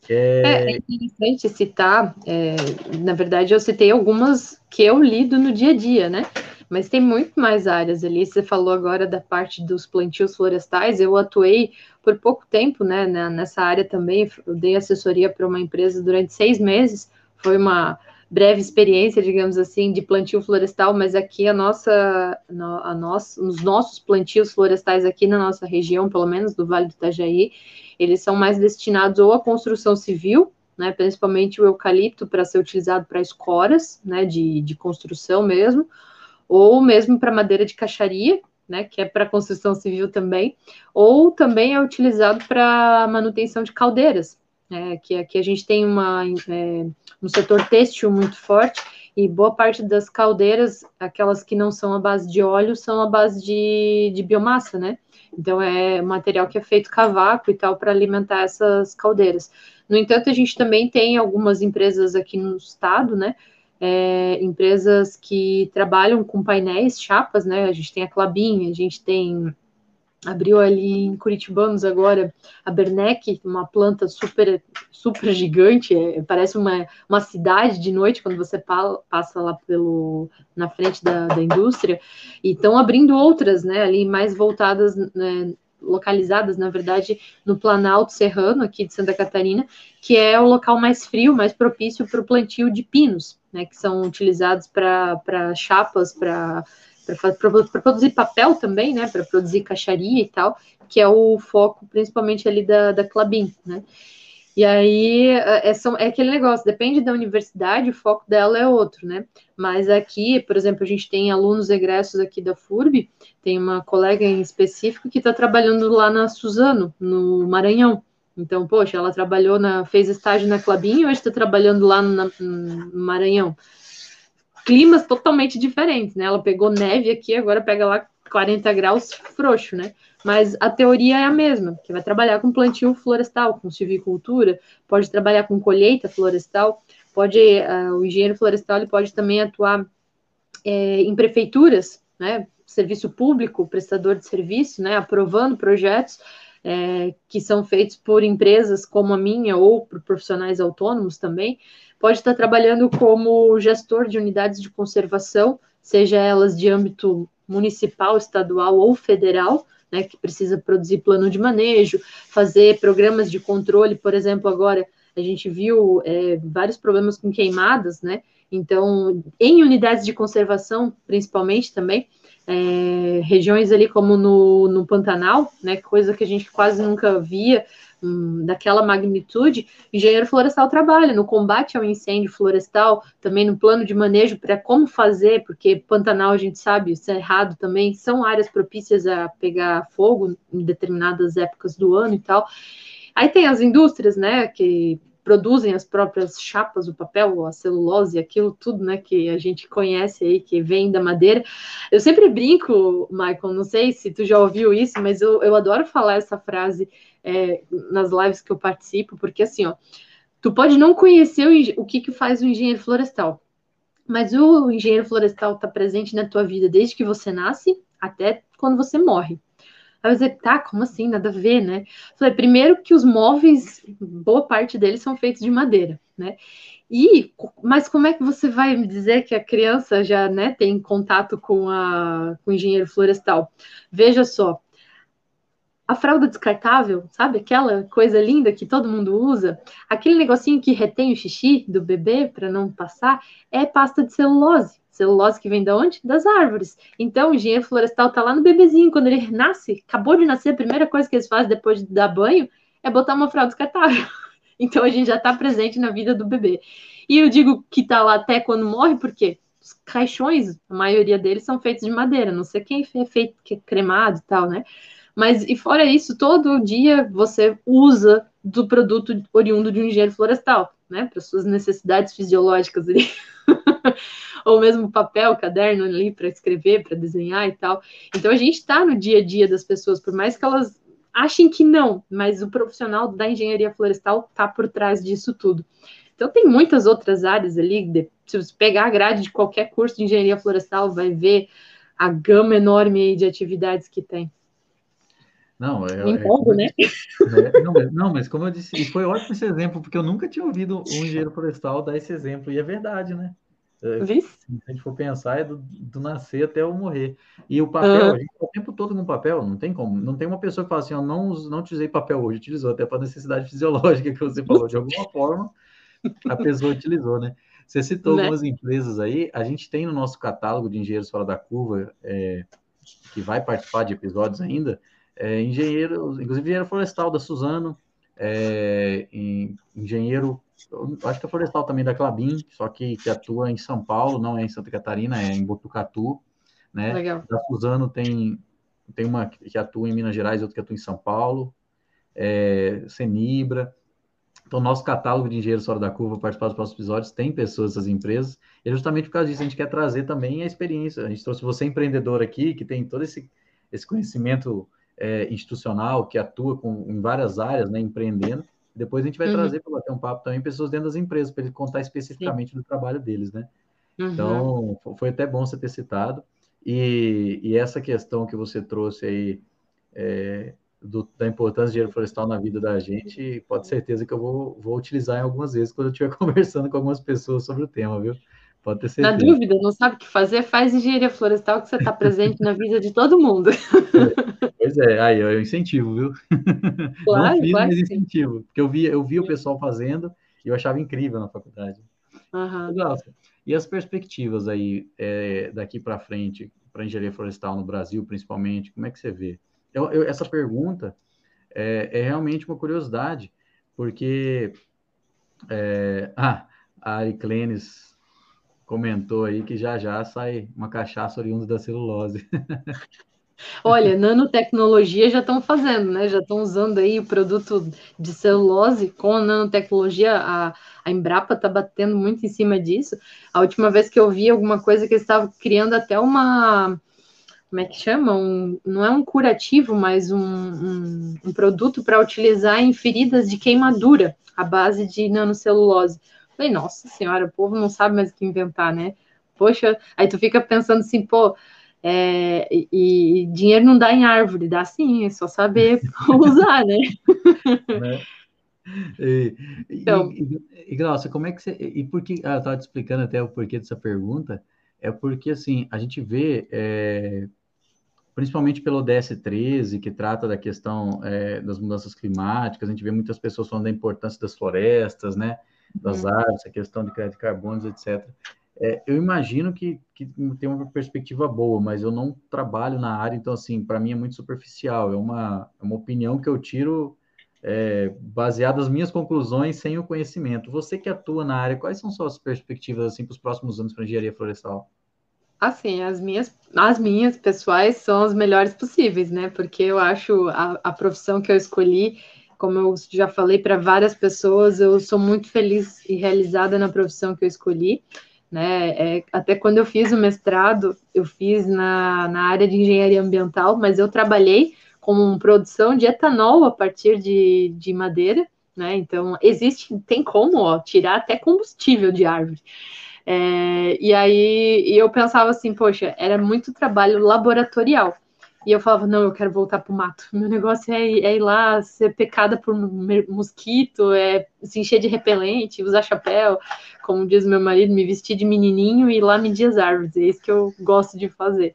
É... é, é interessante citar, é, na verdade, eu citei algumas que eu lido no dia a dia, né? Mas tem muito mais áreas ali. Você falou agora da parte dos plantios florestais. Eu atuei por pouco tempo, né, nessa área também. Eu dei assessoria para uma empresa durante seis meses. Foi uma breve experiência, digamos assim, de plantio florestal, mas aqui a nossa, a nossa, os nossos plantios florestais aqui na nossa região, pelo menos do Vale do Itajaí, eles são mais destinados ou à construção civil, né, principalmente o eucalipto para ser utilizado para escoras, né, de, de construção mesmo, ou mesmo para madeira de caixaria, né, que é para construção civil também, ou também é utilizado para manutenção de caldeiras, né, que aqui a gente tem uma, é, um setor têxtil muito forte, e boa parte das caldeiras, aquelas que não são a base de óleo, são a base de, de biomassa, né? Então é material que é feito cavaco e tal para alimentar essas caldeiras. No entanto, a gente também tem algumas empresas aqui no estado, né? É, empresas que trabalham com painéis, chapas, né? A gente tem a Clabin, a gente tem abriu ali em Curitibanos agora a Bernec, uma planta super super gigante, é, parece uma, uma cidade de noite quando você pa, passa lá pelo na frente da, da indústria, e estão abrindo outras, né, ali mais voltadas, né, localizadas, na verdade, no Planalto Serrano, aqui de Santa Catarina, que é o local mais frio, mais propício para o plantio de pinos, né, que são utilizados para chapas, para para produzir papel também, né, para produzir caixaria e tal, que é o foco principalmente ali da, da Clabin, né. E aí é, é, é aquele negócio, depende da universidade, o foco dela é outro, né? Mas aqui, por exemplo, a gente tem alunos egressos aqui da FURB, tem uma colega em específico que está trabalhando lá na Suzano, no Maranhão. Então, poxa, ela trabalhou na, fez estágio na Clabin e hoje está trabalhando lá no, no Maranhão climas totalmente diferentes, né? Ela pegou neve aqui, agora pega lá 40 graus frouxo, né? Mas a teoria é a mesma, que vai trabalhar com plantio florestal, com silvicultura, pode trabalhar com colheita florestal, pode uh, o engenheiro florestal ele pode também atuar é, em prefeituras, né? Serviço público, prestador de serviço, né? Aprovando projetos é, que são feitos por empresas como a minha ou por profissionais autônomos também pode estar trabalhando como gestor de unidades de conservação, seja elas de âmbito municipal, estadual ou federal, né, que precisa produzir plano de manejo, fazer programas de controle, por exemplo, agora a gente viu é, vários problemas com queimadas, né? Então, em unidades de conservação, principalmente também, é, regiões ali como no, no Pantanal, né? Coisa que a gente quase nunca via, hum, daquela magnitude, engenheiro florestal trabalha no combate ao incêndio florestal, também no plano de manejo para como fazer, porque Pantanal, a gente sabe, Cerrado também são áreas propícias a pegar fogo em determinadas épocas do ano e tal. Aí tem as indústrias, né, que produzem as próprias chapas, o papel, a celulose, aquilo tudo, né, que a gente conhece aí, que vem da madeira. Eu sempre brinco, Michael, não sei se tu já ouviu isso, mas eu, eu adoro falar essa frase é, nas lives que eu participo, porque assim, ó, tu pode não conhecer o, o que, que faz o engenheiro florestal, mas o engenheiro florestal está presente na tua vida desde que você nasce até quando você morre. Aí você, tá, como assim? Nada a ver, né? Falei, primeiro que os móveis, boa parte deles são feitos de madeira, né? E, mas como é que você vai me dizer que a criança já né, tem contato com, a, com o engenheiro florestal? Veja só, a fralda descartável, sabe? Aquela coisa linda que todo mundo usa, aquele negocinho que retém o xixi do bebê para não passar, é pasta de celulose. Celulose que vem de onde? Das árvores. Então, o engenheiro florestal tá lá no bebezinho, quando ele nasce, acabou de nascer, a primeira coisa que eles fazem depois de dar banho é botar uma fralda descartável. Então, a gente já está presente na vida do bebê. E eu digo que tá lá até quando morre, porque os caixões, a maioria deles são feitos de madeira, não sei quem é feito, que é cremado e tal, né? Mas, e fora isso, todo dia você usa do produto oriundo de um engenheiro florestal, né? Para suas necessidades fisiológicas ali. ou mesmo papel, caderno ali para escrever, para desenhar e tal. Então a gente está no dia a dia das pessoas, por mais que elas achem que não, mas o profissional da engenharia florestal está por trás disso tudo. Então tem muitas outras áreas ali, de, se você pegar a grade de qualquer curso de engenharia florestal, vai ver a gama enorme de atividades que tem. Não, é, Me empolgo, é, né? É, não, mas, não, mas como eu disse, e foi ótimo esse exemplo, porque eu nunca tinha ouvido um engenheiro florestal dar esse exemplo, e é verdade, né? É, se a gente for pensar, é do, do, nascer até eu morrer. E o papel, uhum. a gente tá o tempo todo com papel, não tem como. Não tem uma pessoa que fala assim, eu não, não utilizei papel hoje, utilizou até para necessidade fisiológica que você falou, de alguma forma, a pessoa utilizou, né? Você citou né? algumas empresas aí, a gente tem no nosso catálogo de engenheiros fora da curva, é, que vai participar de episódios ainda, é, engenheiro, inclusive engenheiro florestal da Suzano, é, engenheiro, acho que é florestal também da Clabin, só que, que atua em São Paulo, não é em Santa Catarina, é em Botucatu, né? Legal. Da Suzano tem, tem uma que atua em Minas Gerais, outra que atua em São Paulo, é, Senibra. Então, nosso catálogo de engenheiros fora da curva, participar dos próximos episódios, tem pessoas dessas empresas, e é justamente por causa disso a gente quer trazer também a experiência. A gente trouxe você empreendedor aqui, que tem todo esse, esse conhecimento é, institucional que atua com, em várias áreas, né, empreendendo. Depois a gente vai uhum. trazer para bater um papo também pessoas dentro das empresas, para ele contar especificamente Sim. do trabalho deles, né? Uhum. Então, foi até bom você ter citado. E, e essa questão que você trouxe aí é, do, da importância do dinheiro florestal na vida da gente, pode certeza que eu vou, vou utilizar em algumas vezes quando eu estiver conversando com algumas pessoas sobre o tema, viu? Pode ter certeza. Na dúvida, não sabe o que fazer, faz engenharia florestal que você está presente na vida de todo mundo. Pois é, aí eu incentivo, viu? Claro, não fiz, claro mas incentivo. Porque eu vi, eu vi o pessoal fazendo e eu achava incrível na faculdade. Uhum. e as perspectivas aí é, daqui para frente, para engenharia florestal no Brasil, principalmente, como é que você vê? Eu, eu, essa pergunta é, é, realmente uma curiosidade, porque é, ah, a Ari Clenis comentou aí que já já sai uma cachaça oriunda da celulose. Olha, nanotecnologia já estão fazendo, né? Já estão usando aí o produto de celulose com nanotecnologia. A, a Embrapa está batendo muito em cima disso. A última vez que eu vi alguma coisa que eles estavam criando até uma. Como é que chama? Um, não é um curativo, mas um, um, um produto para utilizar em feridas de queimadura, à base de nanocelulose. Falei, nossa senhora, o povo não sabe mais o que inventar, né? Poxa, aí tu fica pensando assim, pô, é, e, e, dinheiro não dá em árvore, dá sim, é só saber usar, né? né? E, então, e, e, Glaucia, como é que você. E por que. Ah, eu estava te explicando até o porquê dessa pergunta. É porque, assim, a gente vê, é, principalmente pelo DS13, que trata da questão é, das mudanças climáticas, a gente vê muitas pessoas falando da importância das florestas, né? Das uhum. árvores, a questão de crédito de carbonos, etc. É, eu imagino que, que tem uma perspectiva boa, mas eu não trabalho na área, então, assim, para mim é muito superficial. É uma, é uma opinião que eu tiro é, baseada nas minhas conclusões sem o conhecimento. Você que atua na área, quais são suas perspectivas, assim, para os próximos anos para engenharia florestal? Assim, as minhas, as minhas pessoais são as melhores possíveis, né? Porque eu acho a, a profissão que eu escolhi como eu já falei para várias pessoas, eu sou muito feliz e realizada na profissão que eu escolhi. Né? É, até quando eu fiz o mestrado, eu fiz na, na área de engenharia ambiental, mas eu trabalhei com produção de etanol a partir de, de madeira, né? Então, existe, tem como ó, tirar até combustível de árvore. É, e aí eu pensava assim, poxa, era muito trabalho laboratorial. E eu falava, não, eu quero voltar pro mato. Meu negócio é, é ir lá, ser pecada por mosquito, é se encher de repelente, usar chapéu, como diz meu marido, me vestir de menininho e ir lá medir as árvores. É isso que eu gosto de fazer.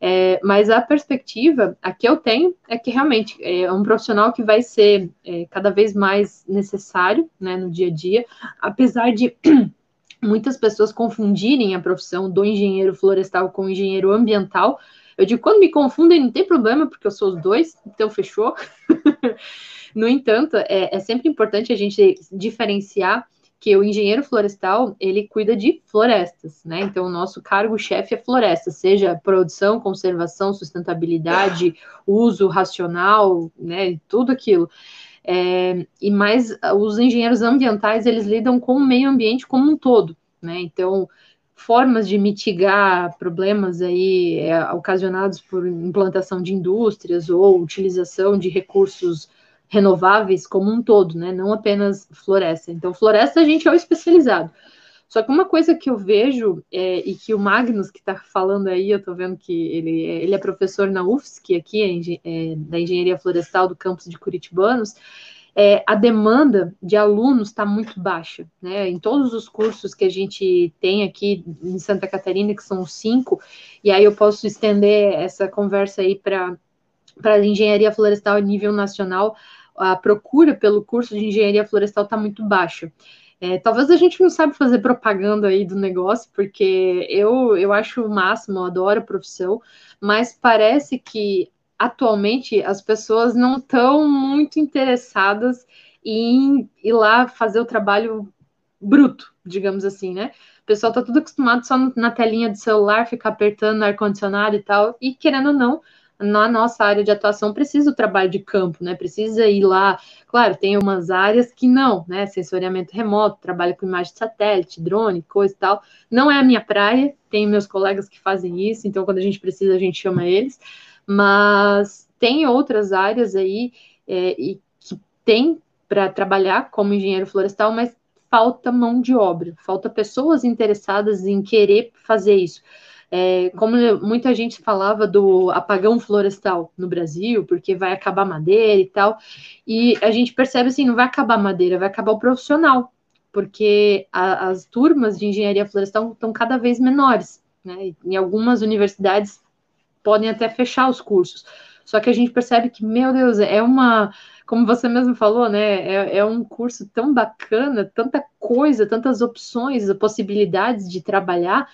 É, mas a perspectiva a que eu tenho é que realmente é um profissional que vai ser é, cada vez mais necessário né, no dia a dia, apesar de muitas pessoas confundirem a profissão do engenheiro florestal com engenheiro ambiental, eu digo, quando me confundem, não tem problema, porque eu sou os dois, então fechou. no entanto, é, é sempre importante a gente diferenciar que o engenheiro florestal, ele cuida de florestas, né? Então, o nosso cargo-chefe é floresta, seja produção, conservação, sustentabilidade, uso racional, né? Tudo aquilo. É, e mais, os engenheiros ambientais, eles lidam com o meio ambiente como um todo, né? Então, formas de mitigar problemas aí é, ocasionados por implantação de indústrias ou utilização de recursos renováveis como um todo, né? Não apenas floresta. Então, floresta a gente é o especializado. Só que uma coisa que eu vejo é, e que o Magnus que está falando aí, eu estou vendo que ele, é, ele é professor na UFSC aqui, é, da Engenharia Florestal do campus de Curitibanos, é, a demanda de alunos está muito baixa, né? Em todos os cursos que a gente tem aqui em Santa Catarina, que são cinco, e aí eu posso estender essa conversa aí para para a engenharia florestal a nível nacional, a procura pelo curso de engenharia florestal está muito baixa. É, talvez a gente não sabe fazer propaganda aí do negócio, porque eu, eu acho o máximo, eu adoro a profissão, mas parece que atualmente as pessoas não estão muito interessadas em ir lá fazer o trabalho bruto, digamos assim, né? O pessoal está tudo acostumado só na telinha do celular, ficar apertando ar-condicionado e tal, e querendo ou não, na nossa área de atuação precisa o trabalho de campo, né? Precisa ir lá. Claro, tem umas áreas que não, né? Sensoriamento remoto, trabalho com imagem de satélite, drone, coisa e tal. Não é a minha praia, tenho meus colegas que fazem isso, então quando a gente precisa, a gente chama eles mas tem outras áreas aí é, e que tem para trabalhar como engenheiro florestal, mas falta mão de obra, falta pessoas interessadas em querer fazer isso. É, como muita gente falava do apagão florestal no Brasil, porque vai acabar madeira e tal, e a gente percebe assim, não vai acabar madeira, vai acabar o profissional, porque a, as turmas de engenharia florestal estão cada vez menores, né? Em algumas universidades podem até fechar os cursos. Só que a gente percebe que, meu Deus, é uma, como você mesmo falou, né? É, é um curso tão bacana, tanta coisa, tantas opções, possibilidades de trabalhar,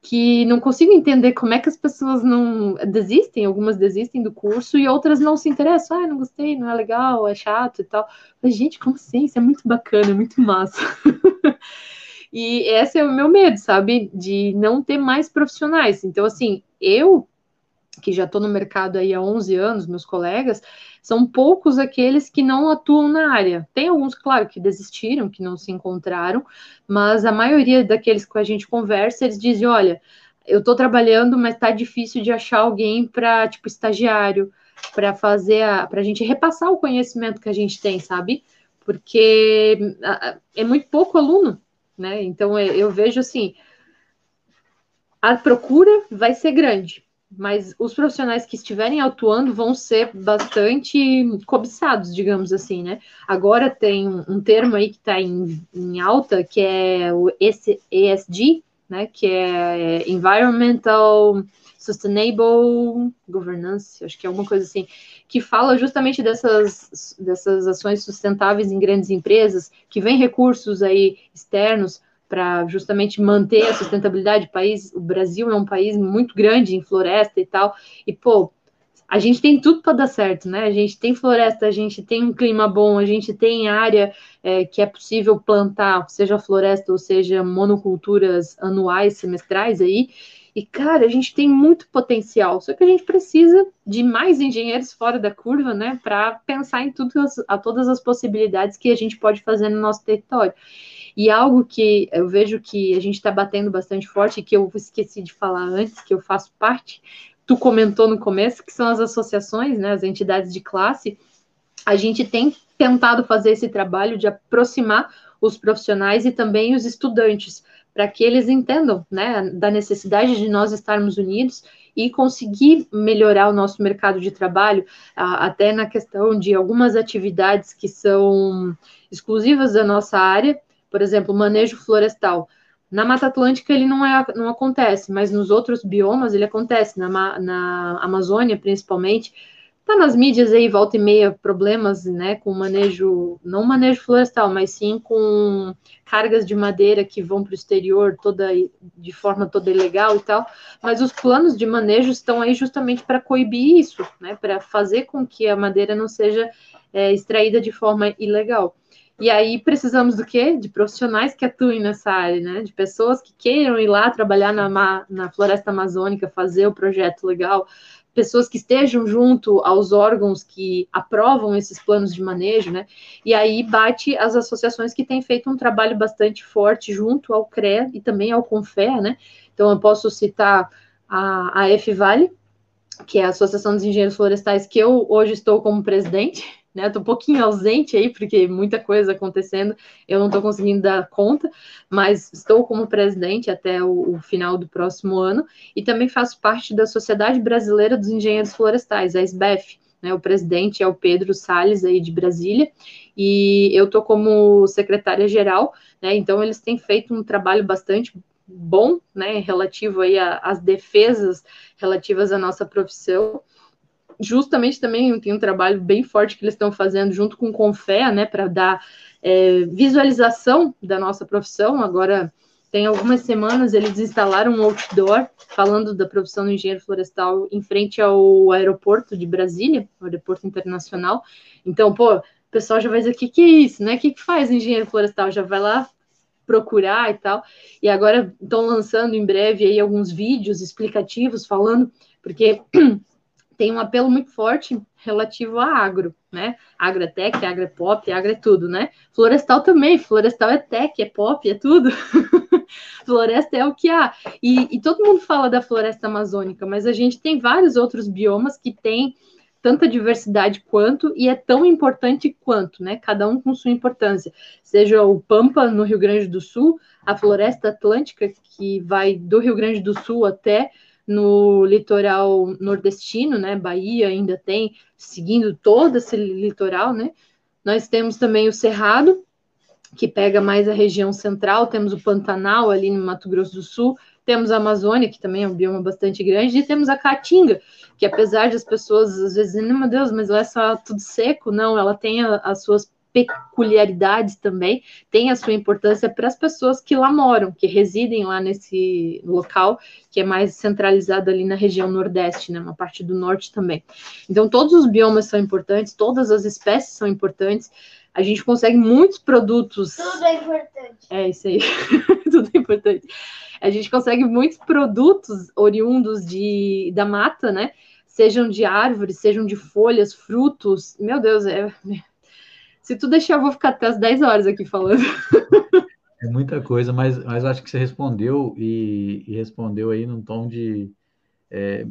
que não consigo entender como é que as pessoas não desistem, algumas desistem do curso e outras não se interessam. Ah, não gostei, não é legal, é chato e tal. Mas, gente, como assim? Isso é muito bacana, é muito massa. e esse é o meu medo, sabe? De não ter mais profissionais. Então, assim, eu que já estou no mercado aí há 11 anos, meus colegas, são poucos aqueles que não atuam na área. Tem alguns, claro, que desistiram, que não se encontraram, mas a maioria daqueles que a gente conversa, eles dizem, olha, eu estou trabalhando, mas está difícil de achar alguém para, tipo, estagiário, para fazer, para a gente repassar o conhecimento que a gente tem, sabe? Porque é muito pouco aluno, né? Então, eu vejo assim, a procura vai ser grande, mas os profissionais que estiverem atuando vão ser bastante cobiçados, digamos assim, né? Agora tem um, termo aí que está em, em, alta, que é o ESG, né? Que é Environmental Sustainable Governance, acho que é alguma coisa assim, que fala justamente dessas, dessas ações sustentáveis em grandes empresas, que vem recursos aí externos para justamente manter a sustentabilidade do país. O Brasil é um país muito grande em floresta e tal, e pô, a gente tem tudo para dar certo, né? A gente tem floresta, a gente tem um clima bom, a gente tem área é, que é possível plantar, seja floresta ou seja monoculturas anuais, semestrais aí. E, cara, a gente tem muito potencial, só que a gente precisa de mais engenheiros fora da curva, né, para pensar em tudo, a todas as possibilidades que a gente pode fazer no nosso território. E algo que eu vejo que a gente está batendo bastante forte, que eu esqueci de falar antes, que eu faço parte, tu comentou no começo, que são as associações, né, as entidades de classe. A gente tem tentado fazer esse trabalho de aproximar os profissionais e também os estudantes, para que eles entendam né, da necessidade de nós estarmos unidos e conseguir melhorar o nosso mercado de trabalho, até na questão de algumas atividades que são exclusivas da nossa área, por exemplo, manejo florestal. Na Mata Atlântica ele não, é, não acontece, mas nos outros biomas ele acontece, na, na Amazônia principalmente. Está nas mídias aí, volta e meia, problemas né, com manejo, não manejo florestal, mas sim com cargas de madeira que vão para o exterior toda de forma toda ilegal e tal. Mas os planos de manejo estão aí justamente para coibir isso, né, para fazer com que a madeira não seja é, extraída de forma ilegal. E aí precisamos do quê? De profissionais que atuem nessa área, né? De pessoas que queiram ir lá trabalhar na, na floresta amazônica, fazer o projeto legal, pessoas que estejam junto aos órgãos que aprovam esses planos de manejo, né? E aí bate as associações que têm feito um trabalho bastante forte junto ao CREA e também ao CONFER, né? Então eu posso citar a, a F-Vale, que é a Associação dos Engenheiros Florestais, que eu hoje estou como presidente, né? Estou um pouquinho ausente aí, porque muita coisa acontecendo, eu não estou conseguindo dar conta, mas estou como presidente até o, o, final do próximo ano, e também faço parte da Sociedade Brasileira dos Engenheiros Florestais, a SBEF. Né, o presidente é o Pedro Salles aí de Brasília, e eu estou como secretária-geral, né, então eles têm feito um trabalho bastante bom, né, relativo aí às defesas relativas à nossa profissão, justamente também tem um trabalho bem forte que eles estão fazendo junto com o Confé, né, para dar é, visualização da nossa profissão. Agora, tem algumas semanas, eles instalaram um outdoor falando da profissão do engenheiro florestal em frente ao aeroporto de Brasília, o aeroporto internacional. Então, pô, o pessoal já vai dizer, o que, que é isso, né? O que, que faz engenheiro florestal? Já vai lá procurar e tal. E agora estão lançando em breve aí alguns vídeos explicativos falando, porque tem um apelo muito forte relativo a agro, né? Agro é agro é agro é tudo, né? Florestal também, florestal é tech, é pop, é tudo. floresta é o que há. E, e, todo mundo fala da floresta amazônica, mas a gente tem vários outros biomas que têm tanta diversidade quanto e é tão importante quanto, né? Cada um com sua importância. Seja o Pampa no Rio Grande do Sul, a floresta atlântica que vai do Rio Grande do Sul até no litoral nordestino, né? Bahia ainda tem, seguindo todo esse litoral, né? Nós temos também o Cerrado, que pega mais a região central, temos o Pantanal ali no Mato Grosso do Sul, temos a Amazônia, que também é um bioma bastante grande, e temos a Caatinga, que apesar de as pessoas às vezes dizerem, meu Deus, mas lá é só tudo seco, não, ela tem a, as suas peculiaridades também, tem a sua importância para as pessoas que lá moram, que residem lá nesse local, que é mais centralizado ali na região nordeste, né, uma parte do norte também. Então, todos os biomas são importantes, todas as espécies são importantes, a gente consegue muitos produtos. Tudo é importante. É isso aí, tudo é importante. A gente consegue muitos produtos oriundos de, da mata, né? Sejam de árvores, sejam de folhas, frutos. Meu Deus, é, se tu deixar, eu vou ficar até as 10 horas aqui falando. É muita coisa, mas, mas acho que você respondeu e, e respondeu aí num tom de, é,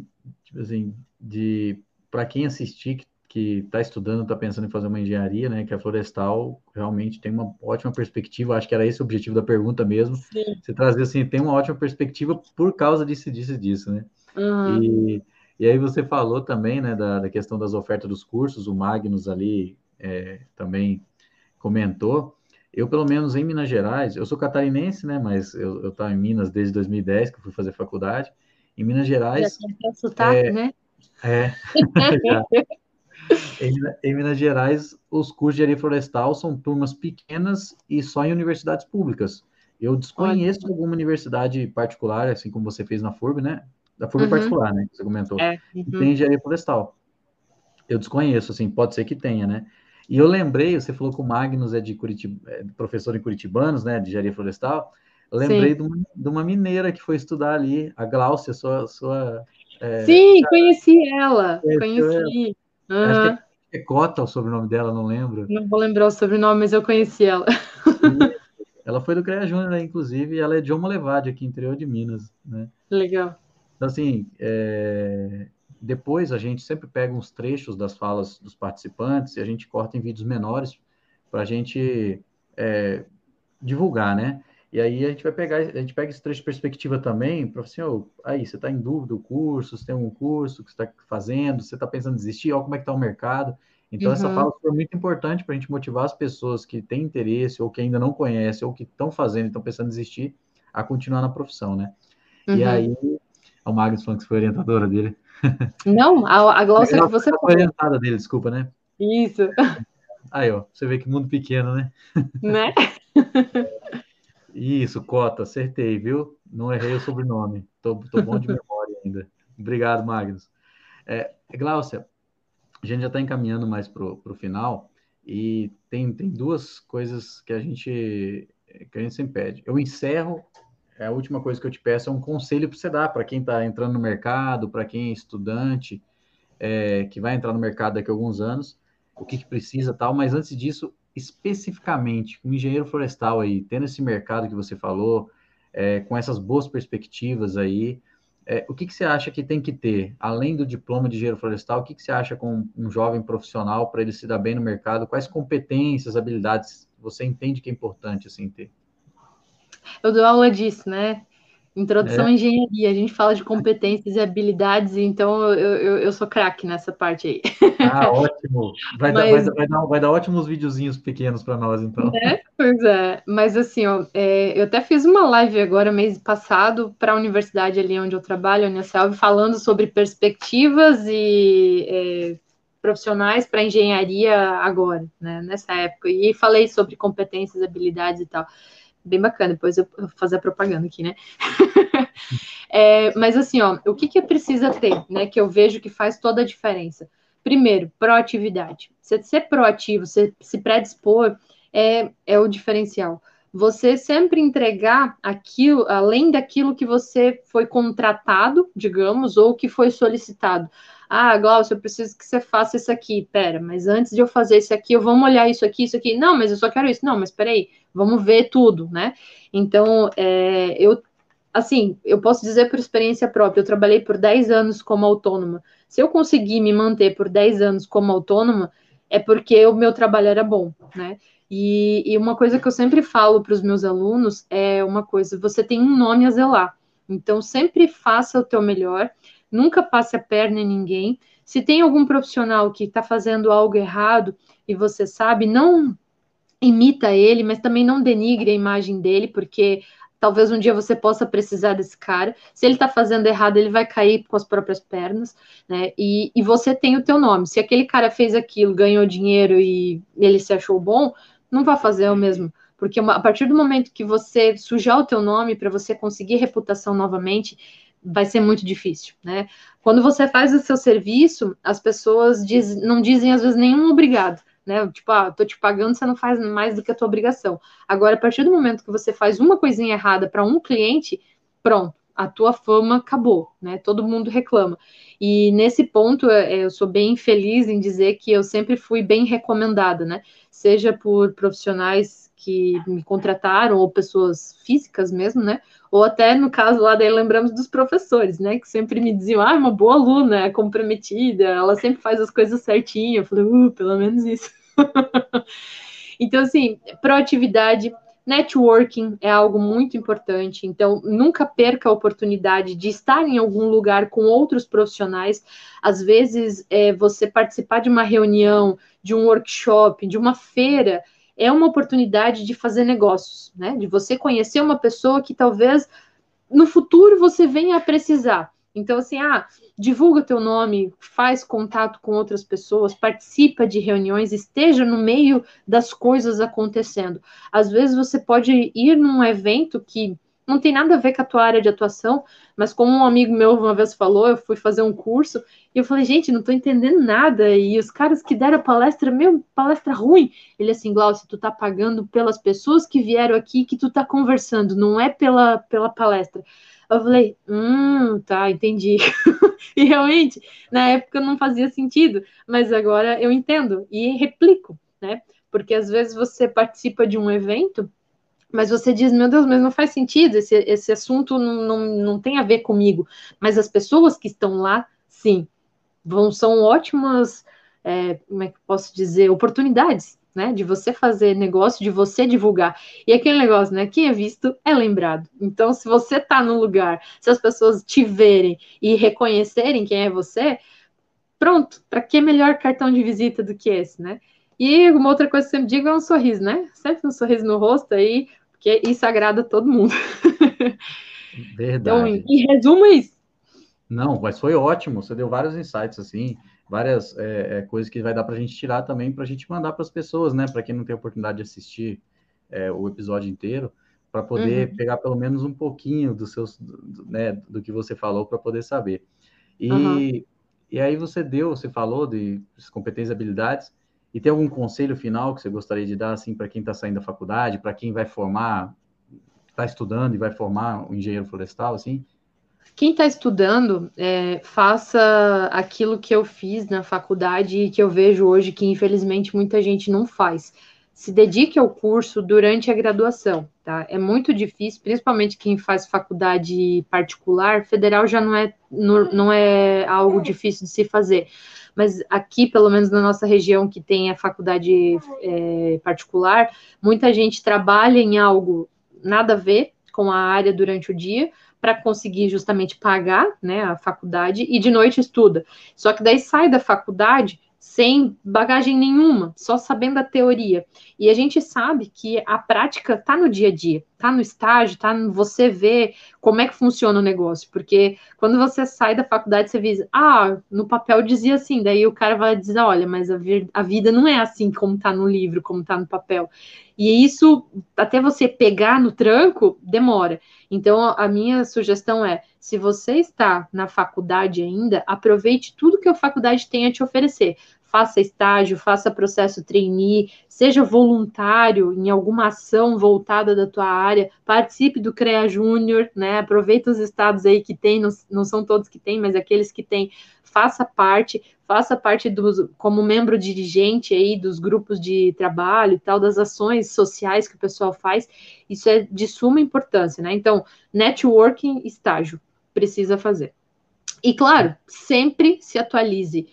tipo assim, de para quem assistir que está estudando, está pensando em fazer uma engenharia, né, que a florestal realmente tem uma ótima perspectiva, acho que era esse o objetivo da pergunta mesmo, Sim. você trazer assim, tem uma ótima perspectiva por causa disso, disso, disso, né, uhum. e, e aí você falou também, né, da, da questão das ofertas dos cursos, o Magnus ali é, também comentou. Eu, pelo menos em Minas Gerais, eu sou catarinense, né? Mas eu estava em Minas desde 2010, que eu fui fazer faculdade. Em Minas Gerais. Já sotaque, é, né? É. em, em, Minas Gerais, os cursos de engenharia florestal são turmas pequenas e só em universidades públicas. Eu desconheço Olha. alguma universidade particular, assim como você fez na FURB, né? Da FURB uhum. particular, né? Que você comentou. É. Uhum. Que tem engenharia florestal. Eu desconheço, assim, pode ser que tenha, né? E eu lembrei, você falou que o Magnus é de Curitiba, é professor em Curitibanos, né, de engenharia florestal. Eu lembrei de uma, de uma, mineira que foi estudar ali, a Glaucia, sua. sua é, Sim, conheci ela, conheci. Uhum. Acho que é, é Cota o sobrenome dela, não lembro. Não vou lembrar o sobrenome, mas eu conheci ela. ela foi do CREA Júnior, né, inclusive, e ela é de Oma Levade, aqui interior de Minas, né? Legal. Então, assim, é, depois a gente sempre pega uns trechos das falas dos participantes e a gente corta em vídeos menores para a gente é, divulgar, né? E aí a gente vai pegar, a gente pega esse trecho de perspectiva também, para assim, oh, aí, você está em dúvida, o curso, você tem um curso que você está fazendo, você está pensando em desistir, olha como é que está o mercado. Então, uhum. essa fala foi muito importante para a gente motivar as pessoas que têm interesse, ou que ainda não conhecem, ou que estão fazendo, estão pensando em desistir, a continuar na profissão, né? Uhum. E aí, o Magnus falando que foi orientadora dele. Não, a, a Glaucia que você foi orientada dele, desculpa, né? Isso. Aí, ó, você vê que mundo pequeno, né? Né? Isso, Cota, acertei, viu? Não errei o sobrenome. Tô, tô bom de memória ainda. Obrigado, Magnus. É, Glaucia, a gente já está encaminhando mais para o final e tem, tem duas coisas que a gente que a gente sempre pede. Eu encerro a última coisa que eu te peço é um conselho para você dar para quem está entrando no mercado, para quem é estudante, é, que vai entrar no mercado daqui a alguns anos, o que, que precisa tal, mas antes disso, especificamente, um engenheiro florestal aí, tendo esse mercado que você falou, é, com essas boas perspectivas aí, é, o que, que você acha que tem que ter, além do diploma de engenheiro florestal, o que, que você acha com um jovem profissional para ele se dar bem no mercado? Quais competências, habilidades você entende que é importante assim ter? Eu dou aula disso, né? Introdução é. à engenharia, a gente fala de competências e habilidades, então eu, eu, eu sou craque nessa parte aí. Ah, ótimo! Vai, Mas... dar, vai, vai, dar, vai dar ótimos videozinhos pequenos para nós, então. É, pois é. Mas assim, ó, é, eu até fiz uma live agora, mês passado, para a universidade ali onde eu trabalho, a Unicelv, falando sobre perspectivas e é, profissionais para engenharia agora, né, nessa época. E falei sobre competências, habilidades e tal bem bacana, depois eu vou fazer a propaganda aqui, né? é, mas assim, ó, o que que precisa ter, né? Que eu vejo que faz toda a diferença. Primeiro, proatividade. Você ser proativo, você se predispor é, é o diferencial. Você sempre entregar aquilo, além daquilo que você foi contratado, digamos, ou que foi solicitado. Ah, Glaucio, eu preciso que você faça isso aqui. Pera, mas antes de eu fazer isso aqui, eu vou olhar isso aqui, isso aqui. Não, mas eu só quero isso. Não, mas peraí, vamos ver tudo, né? Então, é, eu, assim, eu posso dizer por experiência própria, eu trabalhei por 10 anos como autônoma. Se eu conseguir me manter por 10 anos como autônoma, é porque o meu trabalho era bom, né? E, e uma coisa que eu sempre falo para os meus alunos é uma coisa: você tem um nome a zelar. Então, sempre faça o teu melhor nunca passe a perna em ninguém. Se tem algum profissional que está fazendo algo errado e você sabe, não imita ele, mas também não denigre a imagem dele, porque talvez um dia você possa precisar desse cara. Se ele está fazendo errado, ele vai cair com as próprias pernas, né? E, e você tem o teu nome. Se aquele cara fez aquilo, ganhou dinheiro e ele se achou bom, não vai fazer o mesmo. Porque a partir do momento que você sujar o teu nome para você conseguir reputação novamente, vai ser muito difícil, né? Quando você faz o seu serviço, as pessoas diz, não dizem às vezes nenhum obrigado, né? Tipo, ah, tô te pagando, você não faz mais do que a tua obrigação. Agora, a partir do momento que você faz uma coisinha errada para um cliente, pronto, a tua fama acabou, né? Todo mundo reclama. E nesse ponto, é, eu sou bem feliz em dizer que eu sempre fui bem recomendada, né? Seja por profissionais que me contrataram ou pessoas físicas mesmo, né? Ou até no caso lá daí lembramos dos professores, né? Que sempre me diziam, ah, uma boa aluna, é comprometida, ela sempre faz as coisas certinho. Eu falei, uh, pelo menos isso. então, assim, proatividade, networking é algo muito importante. Então, nunca perca a oportunidade de estar em algum lugar com outros profissionais. Às vezes, é, você participar de uma reunião, de um workshop, de uma feira é uma oportunidade de fazer negócios, né? De você conhecer uma pessoa que talvez no futuro você venha a precisar. Então, assim, ah, divulga teu nome, faz contato com outras pessoas, participa de reuniões, esteja no meio das coisas acontecendo. Às vezes você pode ir num evento que não tem nada a ver com a tua área de atuação, mas como um amigo meu uma vez falou, eu fui fazer um curso e eu falei, gente, não tô entendendo nada. E os caras que deram a palestra, meu, palestra ruim. Ele assim, Glaucio, tu tá pagando pelas pessoas que vieram aqui que tu tá conversando, não é pela, pela palestra. Eu falei, hum, tá, entendi. e realmente, na época não fazia sentido, mas agora eu entendo e replico, né? Porque às vezes você participa de um evento mas você diz, meu Deus, mas não faz sentido, esse, esse assunto não, não, não tem a ver comigo. Mas as pessoas que estão lá, sim, vão, são ótimas, é, como é que posso dizer, oportunidades, né? De você fazer negócio, de você divulgar. E aquele negócio, né? Quem é visto é lembrado. Então, se você tá no lugar, se as pessoas te verem e reconhecerem quem é você, pronto, para que melhor cartão de visita do que esse, né? E uma outra coisa que eu sempre digo é um sorriso, né? Sempre um sorriso no rosto aí, porque isso agrada todo mundo. Verdade. Então, em resumo, é isso. Não, mas foi ótimo. Você deu vários insights, assim, várias é, é, coisas que vai dar para a gente tirar também, para a gente mandar para as pessoas, né? Para quem não tem oportunidade de assistir é, o episódio inteiro, para poder uhum. pegar pelo menos um pouquinho dos seus, do, né, do que você falou, para poder saber. E, uhum. e aí você deu, você falou de competências e habilidades. E tem algum conselho final que você gostaria de dar assim para quem está saindo da faculdade, para quem vai formar, está estudando e vai formar um engenheiro florestal, assim? quem está estudando, é, faça aquilo que eu fiz na faculdade e que eu vejo hoje que, infelizmente, muita gente não faz. Se dedique ao curso durante a graduação, tá? É muito difícil, principalmente quem faz faculdade particular, federal já não é, não é algo difícil de se fazer. Mas aqui, pelo menos na nossa região que tem a faculdade é, particular, muita gente trabalha em algo nada a ver com a área durante o dia, para conseguir justamente pagar né, a faculdade e de noite estuda. Só que daí sai da faculdade sem bagagem nenhuma, só sabendo a teoria. E a gente sabe que a prática está no dia a dia, está no estágio, está no você ver como é que funciona o negócio. Porque quando você sai da faculdade, você diz, ah, no papel dizia assim, daí o cara vai dizer, olha, mas a, a vida não é assim como está no livro, como está no papel. E isso, até você pegar no tranco, demora. Então, a minha sugestão é: se você está na faculdade ainda, aproveite tudo que a faculdade tem a te oferecer. Faça estágio, faça processo trainee, seja voluntário em alguma ação voltada da tua área, participe do CREA Júnior, né? Aproveita os estados aí que tem, não, não são todos que tem, mas aqueles que têm, faça parte, faça parte dos, como membro dirigente aí dos grupos de trabalho e tal, das ações sociais que o pessoal faz, isso é de suma importância, né? Então, networking, estágio, precisa fazer. E claro, sempre se atualize.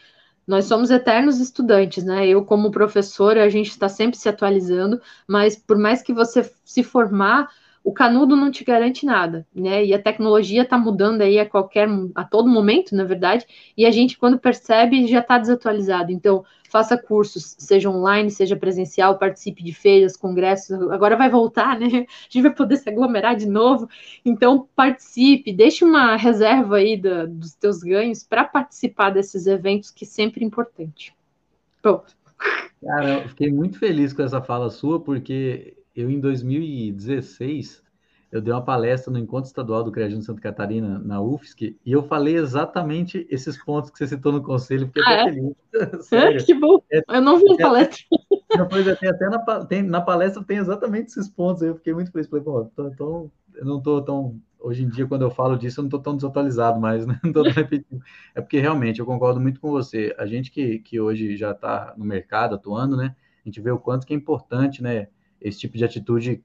Nós somos eternos estudantes, né? Eu, como professora, a gente está sempre se atualizando, mas por mais que você se formar, o canudo não te garante nada, né? E a tecnologia está mudando aí a qualquer, a todo momento, na verdade, e a gente, quando percebe, já está desatualizado. Então, faça cursos, seja online, seja presencial, participe de feiras, congressos. Agora vai voltar, né? A gente vai poder se aglomerar de novo. Então, participe, deixe uma reserva aí da, dos teus ganhos para participar desses eventos, que é sempre importante. Pronto. Cara, eu fiquei muito feliz com essa fala sua, porque eu em 2016 eu dei uma palestra no Encontro Estadual do CREAGIN Santa Catarina, na UFSC, e eu falei exatamente esses pontos que você citou no conselho, porque ah, até é? feliz. É, que bom! É, eu não vi a palestra. Depois, tem até na, tem, na palestra tem exatamente esses pontos, eu fiquei muito feliz. Falei, pô, tô, tô, eu não estou tão... Hoje em dia, quando eu falo disso, eu não estou tão desatualizado mais, né? Não tô tão repetindo. É porque, realmente, eu concordo muito com você. A gente que, que hoje já está no mercado, atuando, né? A gente vê o quanto que é importante, né? Esse tipo de atitude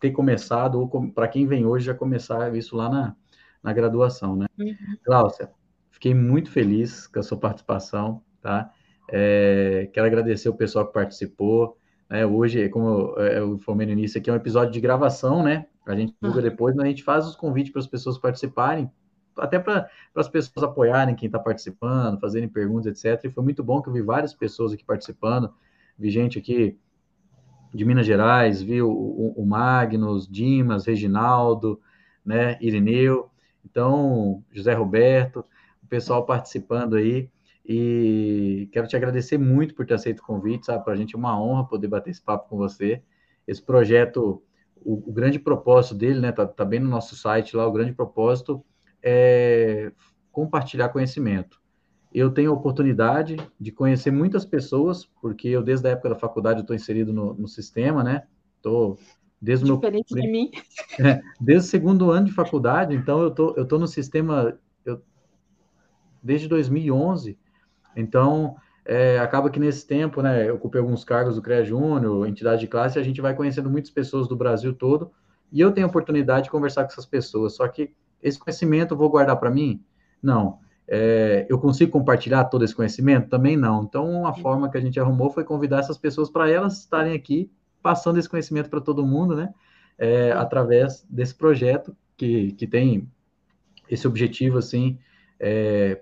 ter começado, ou para quem vem hoje já começar isso lá na, na graduação, né? Uhum. Cláudia, fiquei muito feliz com a sua participação, tá? É, quero agradecer o pessoal que participou. Né? Hoje, como eu informei no início, aqui é um episódio de gravação, né? A gente divulga uhum. depois, mas a gente faz os convites para as pessoas participarem, até para as pessoas apoiarem quem está participando, fazerem perguntas, etc. E foi muito bom que eu vi várias pessoas aqui participando, vi gente aqui de Minas Gerais, viu? O, o Magnus, Dimas, Reginaldo, né, Irineu, então, José Roberto, o pessoal participando aí, e quero te agradecer muito por ter aceito o convite, sabe, para a gente é uma honra poder bater esse papo com você, esse projeto, o, o grande propósito dele, né, tá, tá bem no nosso site lá, o grande propósito é compartilhar conhecimento, eu tenho a oportunidade de conhecer muitas pessoas, porque eu, desde a época da faculdade, estou inserido no, no, sistema, né? Estou desde o meu... Diferente de mim. É, desde o segundo ano de faculdade, então eu tô, eu tô no sistema eu, desde 2011. Então, é, acaba que nesse tempo, né, eu ocupei alguns cargos do CREA Júnior, entidade de classe, a gente vai conhecendo muitas pessoas do Brasil todo, e eu tenho a oportunidade de conversar com essas pessoas. Só que esse conhecimento eu vou guardar para mim? Não. É, eu consigo compartilhar todo esse conhecimento? Também não. Então, uma forma que a gente arrumou foi convidar essas pessoas para elas estarem aqui passando esse conhecimento para todo mundo, né? É, através desse projeto que, que tem esse objetivo, assim, é,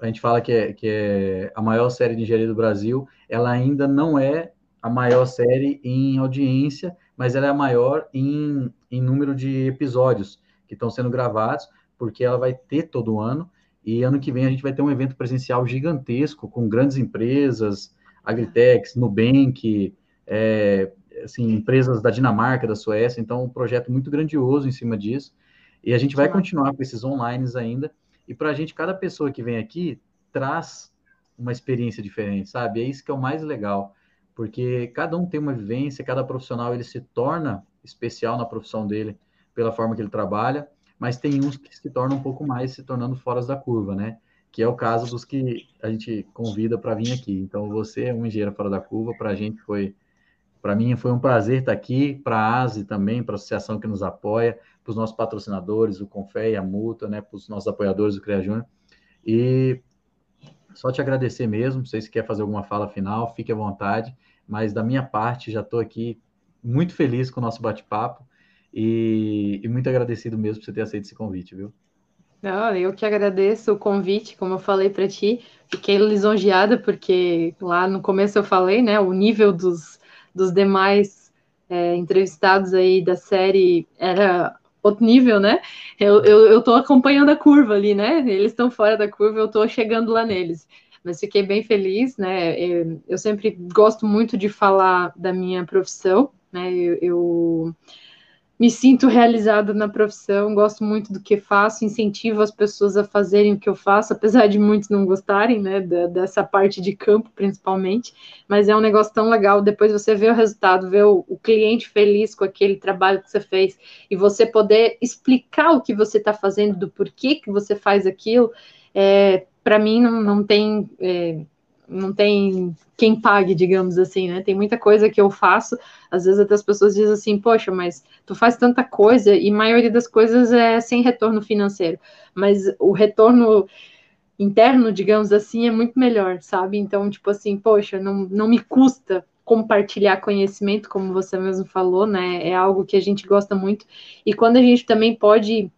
a gente fala que é, que é a maior série de engenharia do Brasil, ela ainda não é a maior série em audiência, mas ela é a maior em, em número de episódios que estão sendo gravados, porque ela vai ter todo ano, e ano que vem a gente vai ter um evento presencial gigantesco com grandes empresas, Agritex, Nubank, é, assim, empresas da Dinamarca, da Suécia. Então, um projeto muito grandioso em cima disso. E a gente vai continuar com esses online ainda. E para a gente, cada pessoa que vem aqui traz uma experiência diferente, sabe? É isso que é o mais legal, porque cada um tem uma vivência, cada profissional ele se torna especial na profissão dele pela forma que ele trabalha mas tem uns que se tornam um pouco mais se tornando fora da curva, né? Que é o caso dos que a gente convida para vir aqui. Então, você é um engenheiro fora da curva, para a gente foi, para mim foi um prazer estar aqui, para a ASE também, para a associação que nos apoia, para os nossos patrocinadores, o Confé e a Multa, né? Para os nossos apoiadores do CREA Júnior. E só te agradecer mesmo, não sei se quer fazer alguma fala final, fique à vontade, mas da minha parte já estou aqui muito feliz com o nosso bate-papo e, e, muito agradecido mesmo por você ter aceito esse convite, viu? Não, eu que agradeço o convite, como eu falei para ti, fiquei lisonjeada porque lá no começo eu falei, né, o nível dos, dos demais é, entrevistados aí da série era outro nível, né? Eu, eu, eu tô acompanhando a curva ali, né? Eles estão fora da curva, eu tô chegando lá neles. Mas fiquei bem feliz, né? Eu, eu sempre gosto muito de falar da minha profissão, né? eu, eu me sinto realizada na profissão, gosto muito do que faço, incentivo as pessoas a fazerem o que eu faço, apesar de muitos não gostarem, né, da, dessa parte de campo, principalmente, mas é um negócio tão legal, depois você vê o resultado, vê o, o cliente feliz com aquele trabalho que você fez, e você poder explicar o que você está fazendo, do porquê que você faz aquilo, é, para mim não, não tem... É, não tem quem pague, digamos assim, né? Tem muita coisa que eu faço, às vezes até as pessoas dizem assim, poxa, mas tu faz tanta coisa e a maioria das coisas é sem retorno financeiro, mas o retorno interno, digamos assim, é muito melhor, sabe? Então, tipo assim, poxa, não, não me custa compartilhar conhecimento, como você mesmo falou, né? É algo que a gente gosta muito. E quando a gente também pode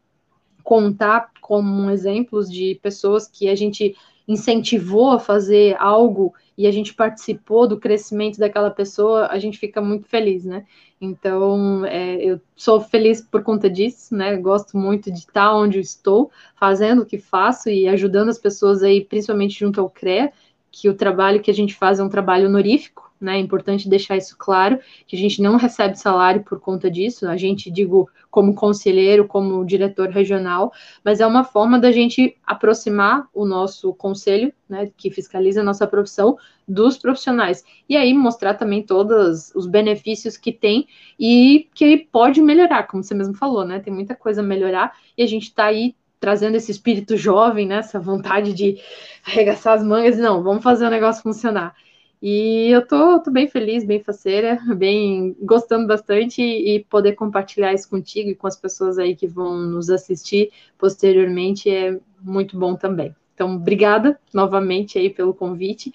contar como exemplos de pessoas que a gente incentivou a fazer algo e a gente participou do crescimento daquela pessoa, a gente fica muito feliz, né? Então, é, eu sou feliz por conta disso, né? Gosto muito de estar onde estou, fazendo o que faço e ajudando as pessoas aí, principalmente junto ao CREA, que o trabalho que a gente faz é um trabalho honorífico, né? É importante deixar isso claro, que a gente não recebe salário por conta disso, a gente, digo, como conselheiro, como diretor regional, mas é uma forma da gente aproximar o nosso conselho, né, que fiscaliza a nossa profissão, dos profissionais. E aí mostrar também todos os benefícios que tem e que pode melhorar, como você mesmo falou, né? Tem muita coisa a melhorar e a gente está aí trazendo esse espírito jovem, né? Essa vontade de arregaçar as mangas não, vamos fazer o negócio funcionar. E eu tô, tô, bem feliz, bem faceira, bem gostando bastante e poder compartilhar isso contigo e com as pessoas aí que vão nos assistir posteriormente é muito bom também. Então, obrigada novamente aí pelo convite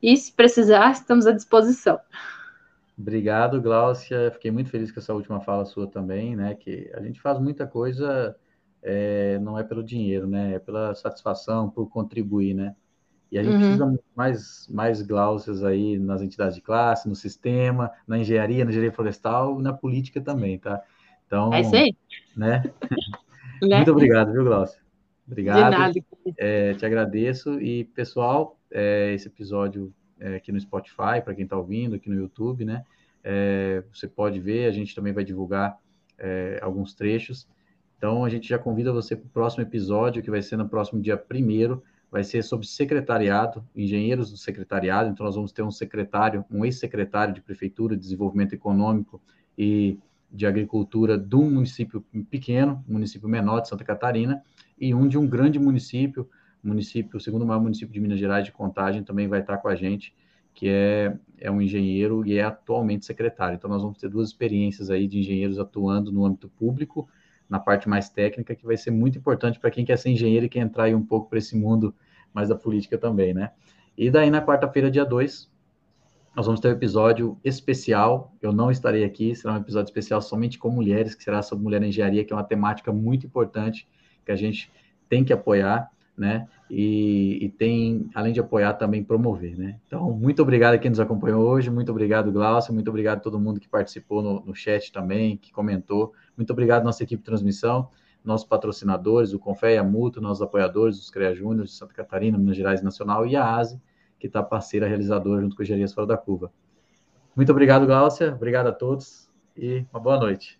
e se precisar, estamos à disposição. Obrigado, Gláucia. Fiquei muito feliz com essa última fala sua também, né? Que a gente faz muita coisa, é, não é pelo dinheiro, né? É pela satisfação, por contribuir, né? E a gente uhum. precisa mais, mais Glaucias aí nas entidades de classe, no sistema, na engenharia, na engenharia florestal e na política também, tá? Então, é isso aí. Né? né? Muito obrigado, viu, Glaucia? Obrigado. De nada. É, te agradeço. E, pessoal, é, esse episódio é, aqui no Spotify, para quem está ouvindo, aqui no YouTube, né? É, você pode ver, a gente também vai divulgar é, alguns trechos. Então, a gente já convida você para o próximo episódio, que vai ser no próximo dia primeiro vai ser sobre secretariado, engenheiros do secretariado, então nós vamos ter um secretário, um ex-secretário de Prefeitura de Desenvolvimento Econômico e de Agricultura um município pequeno, município menor de Santa Catarina, e um de um grande município, município, o segundo maior município de Minas Gerais de Contagem, também vai estar com a gente, que é, é um engenheiro e é atualmente secretário. Então nós vamos ter duas experiências aí de engenheiros atuando no âmbito público, na parte mais técnica, que vai ser muito importante para quem quer ser engenheiro e quer entrar aí um pouco para esse mundo mais da política também, né? E daí, na quarta-feira, dia 2, nós vamos ter um episódio especial. Eu não estarei aqui, será um episódio especial somente com mulheres, que será sobre mulher na engenharia, que é uma temática muito importante que a gente tem que apoiar, né? E, e tem, além de apoiar, também promover, né? Então, muito obrigado a quem nos acompanhou hoje, muito obrigado, Glaucio, muito obrigado a todo mundo que participou no, no chat também, que comentou. Muito obrigado, nossa equipe de transmissão nossos patrocinadores, o Confé e a Multa, nossos apoiadores, os CREA Júnior de Santa Catarina, Minas Gerais Nacional e a ASE, que está parceira realizadora junto com o Engenharias Fora da Curva. Muito obrigado, Gláucia. Obrigado a todos e uma boa noite.